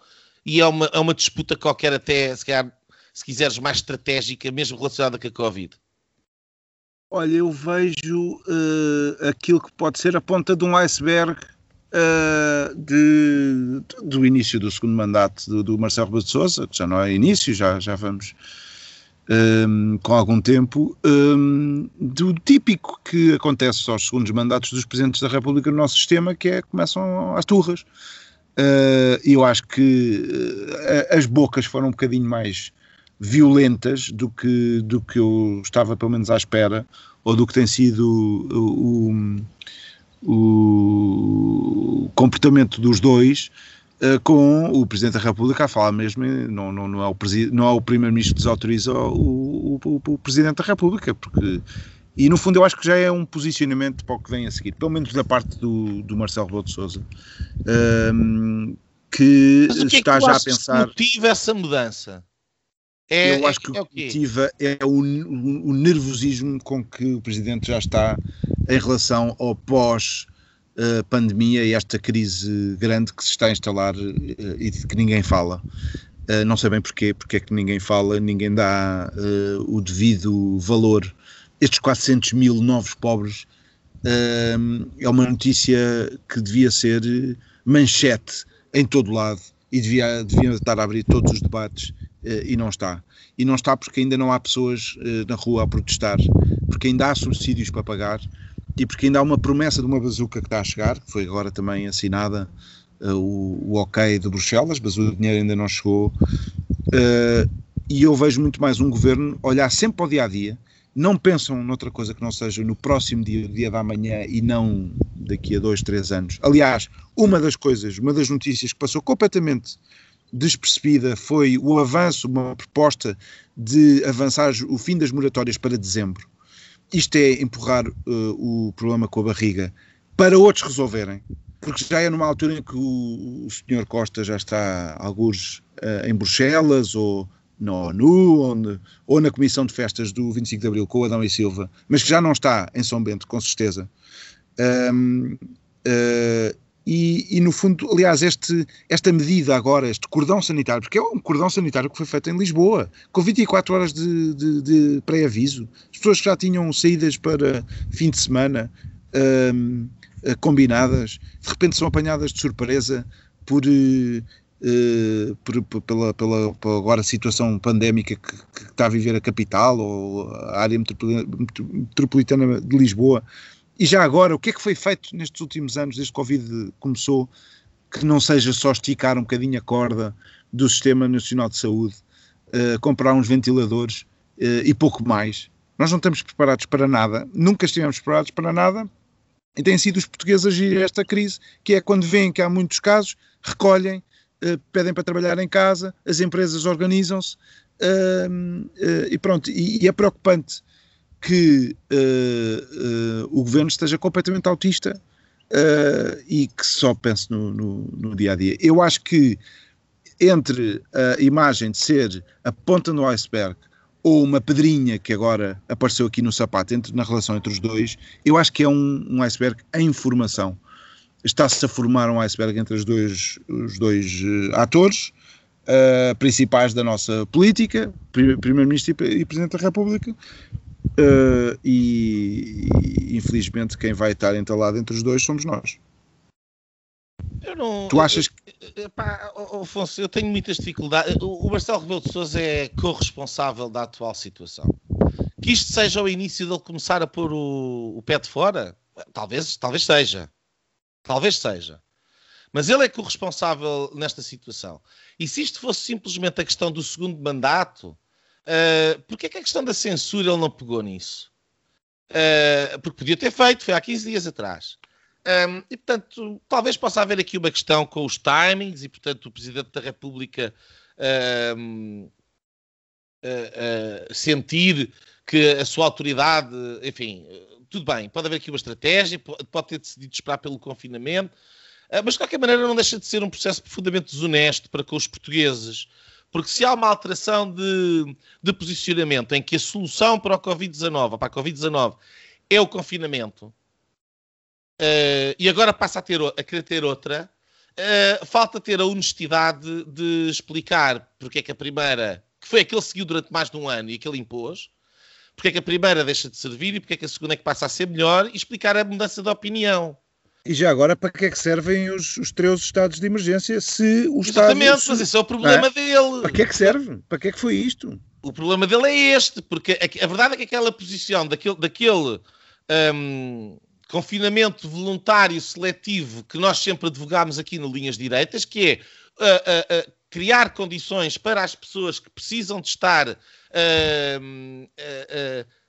[SPEAKER 1] e é uma, é uma disputa qualquer até, se calhar, se quiseres, mais estratégica, mesmo relacionada com a Covid?
[SPEAKER 2] Olha, eu vejo uh, aquilo que pode ser a ponta de um iceberg uh, de, do início do segundo mandato do, do Marcelo Rebelo de Sousa, que já não é início, já, já vamos um, com algum tempo, um, do típico que acontece aos segundos mandatos dos Presidentes da República no nosso sistema, que é começam as turras. Uh, eu acho que uh, as bocas foram um bocadinho mais violentas do que, do que eu estava pelo menos à espera, ou do que tem sido o, o, o comportamento dos dois, uh, com o Presidente da República a falar mesmo, não, não, não é o, não é o Primeiro-Ministro que desautoriza o, o, o, Presidente da República, porque e no fundo eu acho que já é um posicionamento para o que vem a seguir, pelo menos da parte do, do Marcelo Rebelo de Sousa, um, ehm, que, que está é que já a pensar.
[SPEAKER 1] Motiva essa mudança?
[SPEAKER 2] É, eu acho que é, o que motiva é o, o, o, nervosismo com que o Presidente já está em relação ao pós uh, pandemia e esta crise grande que se está a instalar uh, e de que ninguém fala. Uh, não sei bem porquê, porque é que ninguém fala, ninguém dá o devido valor. Estes 400 mil novos pobres é uma notícia que devia ser manchete em todo lado e devia, devia estar a abrir todos os debates e não está. E não está porque ainda não há pessoas na rua a protestar, porque ainda há subsídios para pagar e porque ainda há uma promessa de uma bazuca que está a chegar, que foi agora também assinada uh, o, o ok de Bruxelas, mas o dinheiro ainda não chegou. E eu vejo muito mais um governo olhar sempre para o dia a dia, não pensam noutra coisa que não seja no próximo dia, dia da manhã e não daqui a dois, três anos. Aliás, uma das coisas, uma das notícias que passou completamente despercebida foi o avanço, uma proposta de avançar o fim das moratórias para dezembro isto é empurrar uh, o problema com a barriga para outros resolverem, porque já é numa altura em que o, o Sr. Costa já está, alguns, uh, em Bruxelas ou na ONU ou, ou, na Comissão de Festas do 25 de Abril com o Adão e Silva, mas que já não está em São Bento, com certeza. Um, uh, eh, e, e, no fundo, aliás, este, esta medida agora, este cordão sanitário, porque é um cordão sanitário que foi feito em Lisboa, com 24 horas de, de, de pré-aviso, as pessoas que já tinham saídas para fim de semana um, eh, combinadas, de repente são apanhadas de surpresa por, uh, por, por pela, pela, pela, agora situação pandémica que, que, está a viver a capital ou a área metropolitana de Lisboa. E já agora, o que é que foi feito nestes últimos anos, desde que o Covid começou, que não seja só esticar um bocadinho a corda do Sistema Nacional de Saúde, uh, comprar uns ventiladores uh, e pouco mais. Nós não estamos preparados para nada, nunca estivemos preparados para nada, e têm sido os portugueses a agir esta crise, que é quando veem que há muitos casos, recolhem, uh, pedem para trabalhar em casa, as empresas organizam-se, e pronto, e, e é preocupante que uh, uh, o governo esteja completamente autista uh, e que só pense no, no, no, dia a dia. Eu acho que entre a imagem de ser a ponta no iceberg ou uma pedrinha que agora apareceu aqui no sapato entre, na relação entre os dois, eu acho que é um, um iceberg em formação. Está-se a formar um iceberg entre os dois, os dois atores. Principais da nossa política, Primeiro-Ministro e Presidente da República, Uh, e, e, infelizmente quem vai estar entalado entre os dois somos nós.
[SPEAKER 1] Eu não,
[SPEAKER 2] tu achas que.
[SPEAKER 1] Pá, Afonso, eu tenho muitas dificuldades. O Marcelo Rebelo de Sousa é corresponsável da atual situação. Que isto seja o início dele começar a pôr o, o pé de fora, talvez, talvez seja. Talvez seja. Mas ele é corresponsável nesta situação. E se isto fosse simplesmente a questão do segundo mandato, Uh, Porquê é que a questão da censura ele não pegou nisso? Uh, porque podia ter feito, foi há 15 dias atrás. Um, e, portanto, talvez possa haver aqui uma questão com os timings e, portanto, o Presidente da República uh, uh, sentir que a sua autoridade, enfim, tudo bem, pode haver aqui uma estratégia, pode ter decidido esperar pelo confinamento, mas de qualquer maneira não deixa de ser um processo profundamente desonesto para com os portugueses, porque se há uma alteração de, de posicionamento em que a solução para o Covid-19, para a Covid-19, é o confinamento, uh, e agora passa a, ter, a querer ter outra, uh, falta ter a honestidade de explicar porque é que a primeira, que foi aquele que seguiu durante mais de um ano e aquele impôs, porque é que a primeira deixa de servir e porque é que a segunda é que passa a ser melhor e explicar a mudança de opinião.
[SPEAKER 2] E já agora, para que é que servem os, os três estados de emergência se os
[SPEAKER 1] Exatamente,
[SPEAKER 2] estados...
[SPEAKER 1] mas esse é o problema é? dele.
[SPEAKER 2] Para que é que serve? Para que é que foi isto?
[SPEAKER 1] O problema dele é este, porque a, a verdade é que aquela posição daquele, daquele um, confinamento voluntário seletivo que nós sempre advogámos aqui no Linhas Direitas, que é uh, uh, uh, criar condições para as pessoas que precisam de estar hum,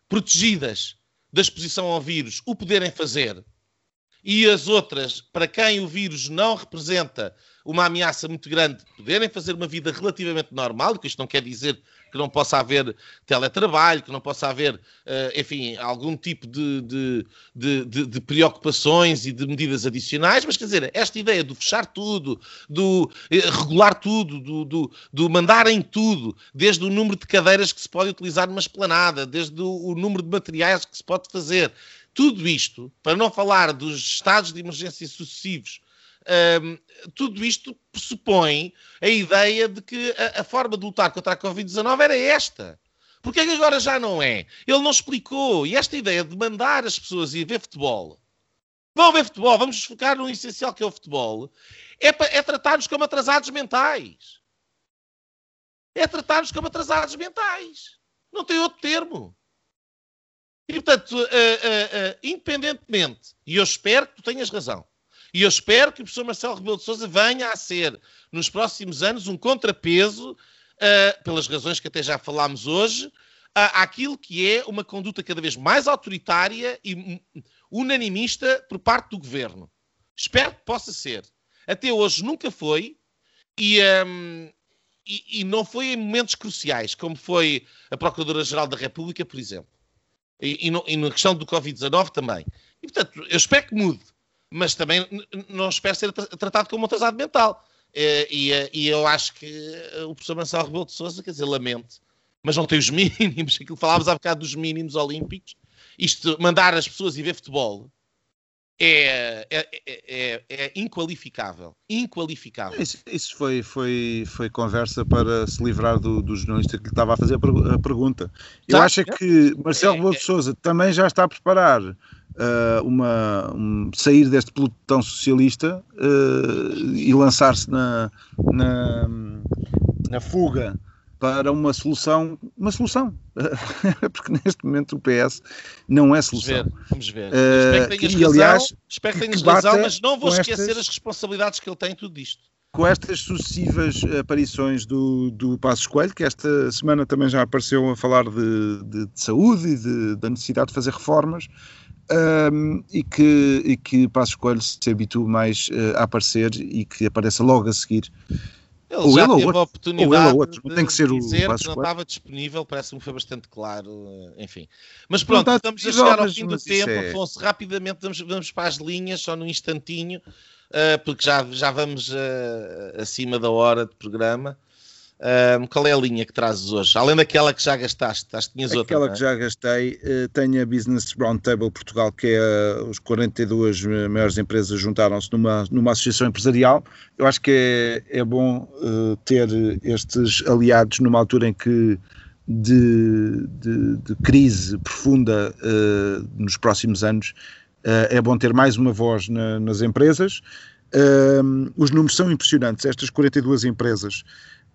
[SPEAKER 1] protegidas da exposição ao vírus o poderem fazer e as outras, para quem o vírus não representa uma ameaça muito grande, poderem fazer uma vida relativamente normal, que isto não quer dizer que não possa haver teletrabalho, que não possa haver, uh, enfim, algum tipo de, de, de, de, preocupações e de medidas adicionais, mas quer dizer, esta ideia do fechar tudo, do uh, regular tudo, do, do, do mandar em tudo, desde o número de cadeiras que se pode utilizar numa esplanada, desde o, o número de materiais que se pode fazer, tudo isto, para não falar dos estados de emergência sucessivos, um, tudo isto pressupõe a ideia de que a, a forma de lutar contra a Covid-19 era esta. Porque é que agora já não é? Ele não explicou. E esta ideia de mandar as pessoas ir ver futebol, vão ver futebol, vamos focar no essencial que é o futebol, é, é tratar-nos como atrasados mentais. É tratar-nos como atrasados mentais. Não tem outro termo. E, portanto, uh, uh, uh, independentemente, e eu espero que tu tenhas razão, e eu espero que o professor Marcelo Rebelo de Sousa venha a ser, nos próximos anos, um contrapeso pelas razões que até já falámos hoje, àquilo que é uma conduta cada vez mais autoritária e unanimista por parte do governo. Espero que possa ser. Até hoje nunca foi e, um, e, e não foi em momentos cruciais, como foi a Procuradora-Geral da República, por exemplo. E, e, no, e, na questão do Covid-19 também. E, portanto, eu espero que mude, mas também não espero ser tratado como um atrasado mental. Eh, e, eh, e, eu acho que eh, o professor Marcelo Rebelo de Sousa, quer dizer, lamento, mas não tem os mínimos, aquilo falávamos há bocado dos mínimos olímpicos, isto, mandar as pessoas ir ver futebol, é, é, é, é, inqualificável. Inqualificável.
[SPEAKER 2] Isso, isso, foi, foi, foi conversa para se livrar do, do jornalista que lhe estava a fazer a, pergunta. Eu tá. acho que Marcelo Rebelo de Sousa também já está a preparar uh, uma, um, sair deste pelotão socialista uh, e lançar-se na, na, na fuga para uma solução, uma solução, porque neste momento o PS não é solução.
[SPEAKER 1] Vamos ver, vamos ver. Uh, espero que tenhas razão, aliás, espero que tenhas razão mas não vou esquecer estas, as responsabilidades que ele tem em tudo isto.
[SPEAKER 2] Com estas sucessivas aparições do, do Passos Coelho, que esta semana também já apareceu a falar de, de, de saúde e de, da necessidade de fazer reformas, um, e, que, e que Passos Coelho se habitue mais uh, a aparecer e que apareça logo a seguir.
[SPEAKER 1] Ele ou já ele teve outro, a oportunidade ou ele não tem que ser dizer o que não estava disponível, parece-me que foi bastante claro, eh, enfim. Mas pronto, não, estamos a chegar ao fim do tempo, é... Afonso, rapidamente vamos, vamos para as linhas, só num instantinho, uh, porque já, já vamos uh, acima da hora de programa. Um, qual é a linha que trazes hoje? Além daquela que já gastaste, acho que tinhas
[SPEAKER 2] Aquela
[SPEAKER 1] outra.
[SPEAKER 2] Aquela que já gastei, uh, tenho a Business Roundtable Portugal, que é uh, os 42 maiores empresas juntaram-se numa, numa associação empresarial. Eu acho que é, é bom uh, ter estes aliados numa altura em que de, de, de crise profunda nos próximos anos. é bom ter mais uma voz na, nas empresas. os números são impressionantes. Estas 42 empresas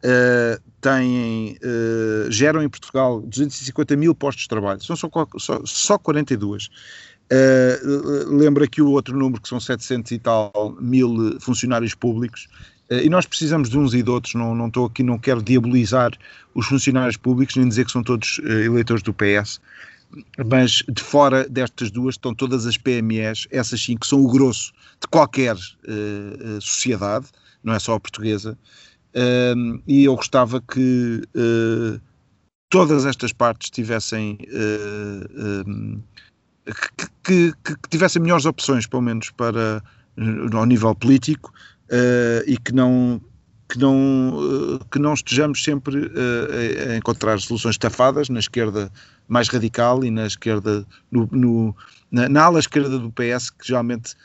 [SPEAKER 2] uh, têm, uh, geram em Portugal 250 mil postos de trabalho, são só, só, só 42. Uh, lembra aqui o outro número que são 700 e tal mil funcionários públicos. Uh, e nós precisamos de uns e de outros, não, não estou aqui, não quero diabolizar os funcionários públicos nem dizer que são todos uh, eleitores do PS, mas de fora destas duas estão todas as PMEs, essas sim que são o grosso de qualquer sociedade, não é só a portuguesa, e eu gostava que uh, todas estas partes tivessem uh, que, que, que, tivessem melhores opções, pelo menos para ao nível político, e que não que não, que não estejamos sempre uh, a encontrar soluções tafadas na esquerda mais radical e na esquerda, no, no na, na, ala esquerda do PS, que geralmente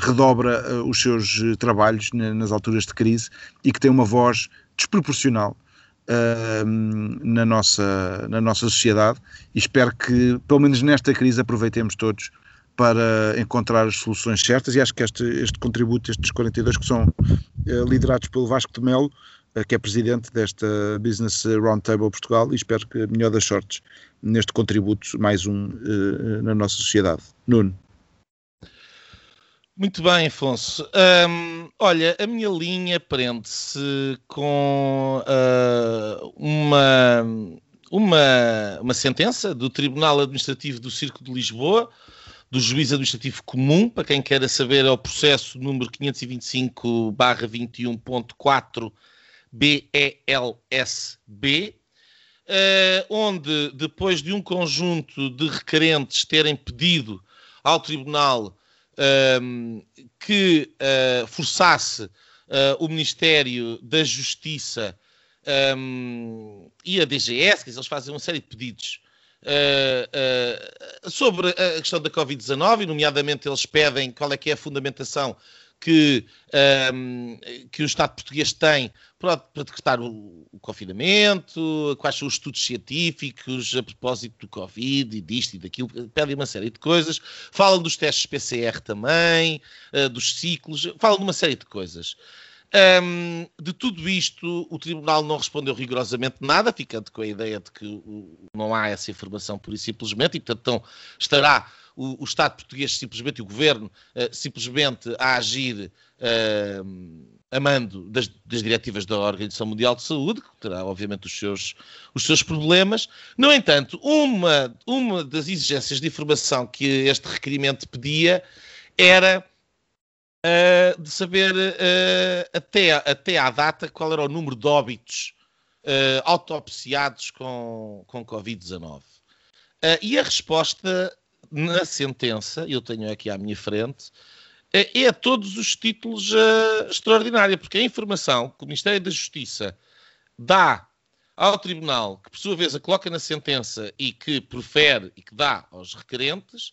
[SPEAKER 2] redobra uh, os seus eh, trabalhos nas alturas de crise e que tem uma voz desproporcional na, nossa, na nossa sociedade e espero que, pelo menos nesta crise, aproveitemos todos para encontrar as soluções certas e acho que este, este contributo, estes 42 que são liderados pelo Vasco de Melo, que é presidente desta Business Roundtable Portugal e espero que a melhor das sortes neste contributo, mais um na nossa sociedade. Nuno.
[SPEAKER 1] Muito bem, Afonso. Um, olha, a minha linha prende-se com uh, uma, uma, uma sentença do Tribunal Administrativo do Circo de Lisboa, do Juiz Administrativo Comum, para quem queira saber, é o processo número 525-21.4 BELSB, uh, onde, depois de um conjunto de requerentes terem pedido ao Tribunal que uh, forçasse uh, o Ministério da Justiça um, e a DGS, que eles fazem uma série de pedidos uh, sobre a questão da Covid-19, nomeadamente eles pedem qual é que é a fundamentação que, um, que o Estado português tem para, para decretar o, o, confinamento, quais são os estudos científicos a propósito do Covid e disto e daquilo, pedem uma série de coisas, falam dos testes PCR também, uh, dos ciclos, falam de uma série de coisas. Um, de tudo isto, o Tribunal não respondeu rigorosamente nada, ficando com a ideia de que não há essa informação pura e simplesmente, e portanto então, estará o, o, Estado português simplesmente, o Governo uh, simplesmente a agir uh, amando das, das, diretivas da Organização Mundial de Saúde, que terá obviamente os seus, os seus problemas. No entanto, uma, uma das exigências de informação que este requerimento pedia era uh, de saber uh, até, até à data qual era o número de óbitos uh, autopsiados com, com Covid-19. e a resposta na sentença, eu tenho aqui à minha frente, é a todos os títulos extraordinária, porque a informação que o Ministério da Justiça dá ao Tribunal, que por sua vez a coloca na sentença e que profere e que dá aos requerentes,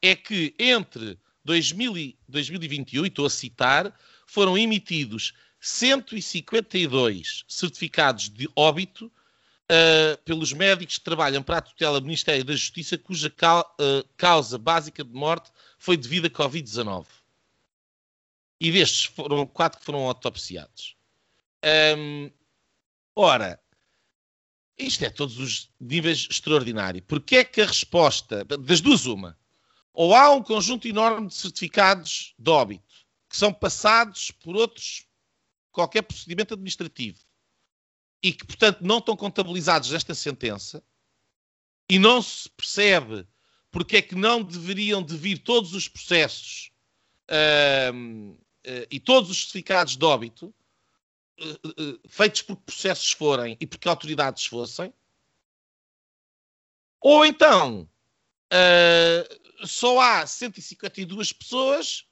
[SPEAKER 1] é que entre 2000 2021, e estou a citar, foram emitidos 152 certificados de óbito uh, pelos médicos que trabalham para a tutela do Ministério da Justiça, cuja uh, causa básica de morte foi devido a Covid-19. E destes foram quatro que foram autopsiados. Um, ora, isto é todos os níveis extraordinário. Porque é que a resposta, das duas, uma, ou há um conjunto enorme de certificados de óbito que são passados por outros, qualquer procedimento administrativo e que, portanto, não estão contabilizados nesta sentença e não se percebe porque é que não deveriam de vir todos os processos uh, uh, e todos os certificados de óbito uh, feitos por processos forem e porque autoridades fossem. Ou então, só há 152 pessoas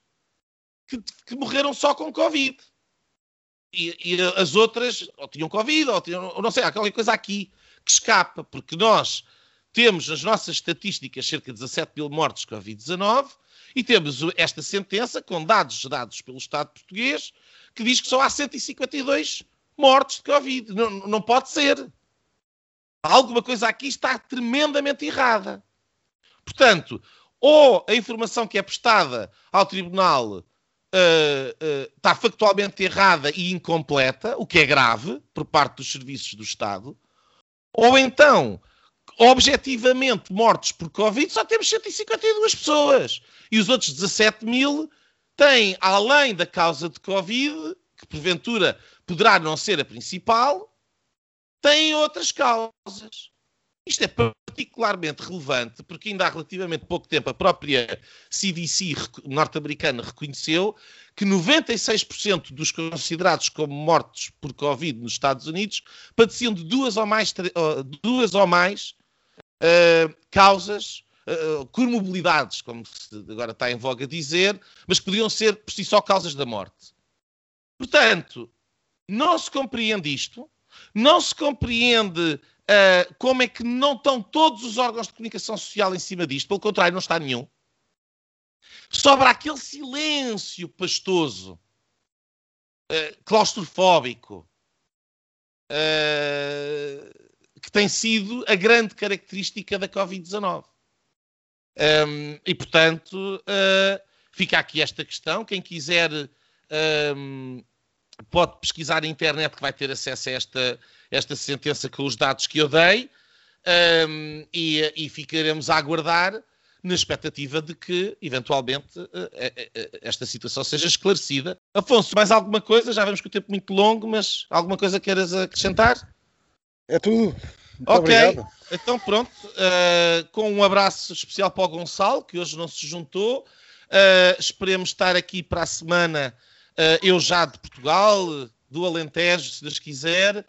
[SPEAKER 1] que, que morreram só com Covid. E, e, as outras ou tinham Covid, ou, tinham, ou não sei, há qualquer coisa aqui que escapa, porque nós temos nas nossas estatísticas cerca de 17 mil mortes de Covid-19 e temos esta sentença com dados dados pelo Estado português que diz que só há 152 mortes de Covid. Não, não pode ser. Alguma coisa aqui está tremendamente errada. Portanto, ou a informação que é prestada ao tribunal uh, uh, está factualmente errada e incompleta, o que é grave por parte dos serviços do Estado, ou então, objetivamente, mortos por Covid, só temos 152 pessoas. E os outros 17 mil têm, além da causa de Covid, que porventura poderá não ser a principal, têm outras causas. Isto é particularmente relevante porque ainda há relativamente pouco tempo a própria CDC norte-americana reconheceu que 96% dos considerados como mortos por Covid nos Estados Unidos padeciam de duas ou mais, duas ou mais uh, causas, uh, comorbilidades, como agora está em voga dizer, mas que podiam ser por si só causas da morte. Portanto, não se compreende isto, não se compreende Uh, como é que não estão todos os órgãos de comunicação social em cima disto? Pelo contrário, não está nenhum. Sobra aquele silêncio pastoso, uh, claustrofóbico, uh, que tem sido a grande característica da Covid-19. Um, e, portanto, fica aqui esta questão. Quem quiser um, pode pesquisar na internet que vai ter acesso a esta esta sentença com os dados que eu dei um, e, e, ficaremos a aguardar na expectativa de que, eventualmente, eh, eh, eh, esta situação seja esclarecida. Afonso, mais alguma coisa? Já vemos que o tempo é muito longo, mas alguma coisa queiras acrescentar?
[SPEAKER 2] É tudo. Muito
[SPEAKER 1] ok,
[SPEAKER 2] obrigado.
[SPEAKER 1] então pronto. Uh, com um abraço especial para o Gonçalo, que hoje não se juntou. Uh, esperemos estar aqui para a semana, eu já de Portugal, do Alentejo, se Deus quiser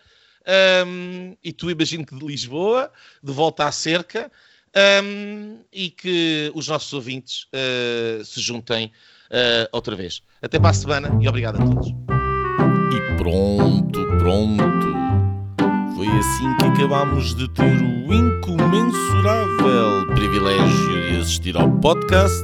[SPEAKER 1] um, e tu imagino que de Lisboa, de volta à cerca, um, e que os nossos ouvintes uh, se juntem uh, outra vez. Até para a semana e obrigado a todos.
[SPEAKER 3] E pronto, pronto. Foi
[SPEAKER 1] assim que acabámos de ter o incomensurável privilégio de assistir ao podcast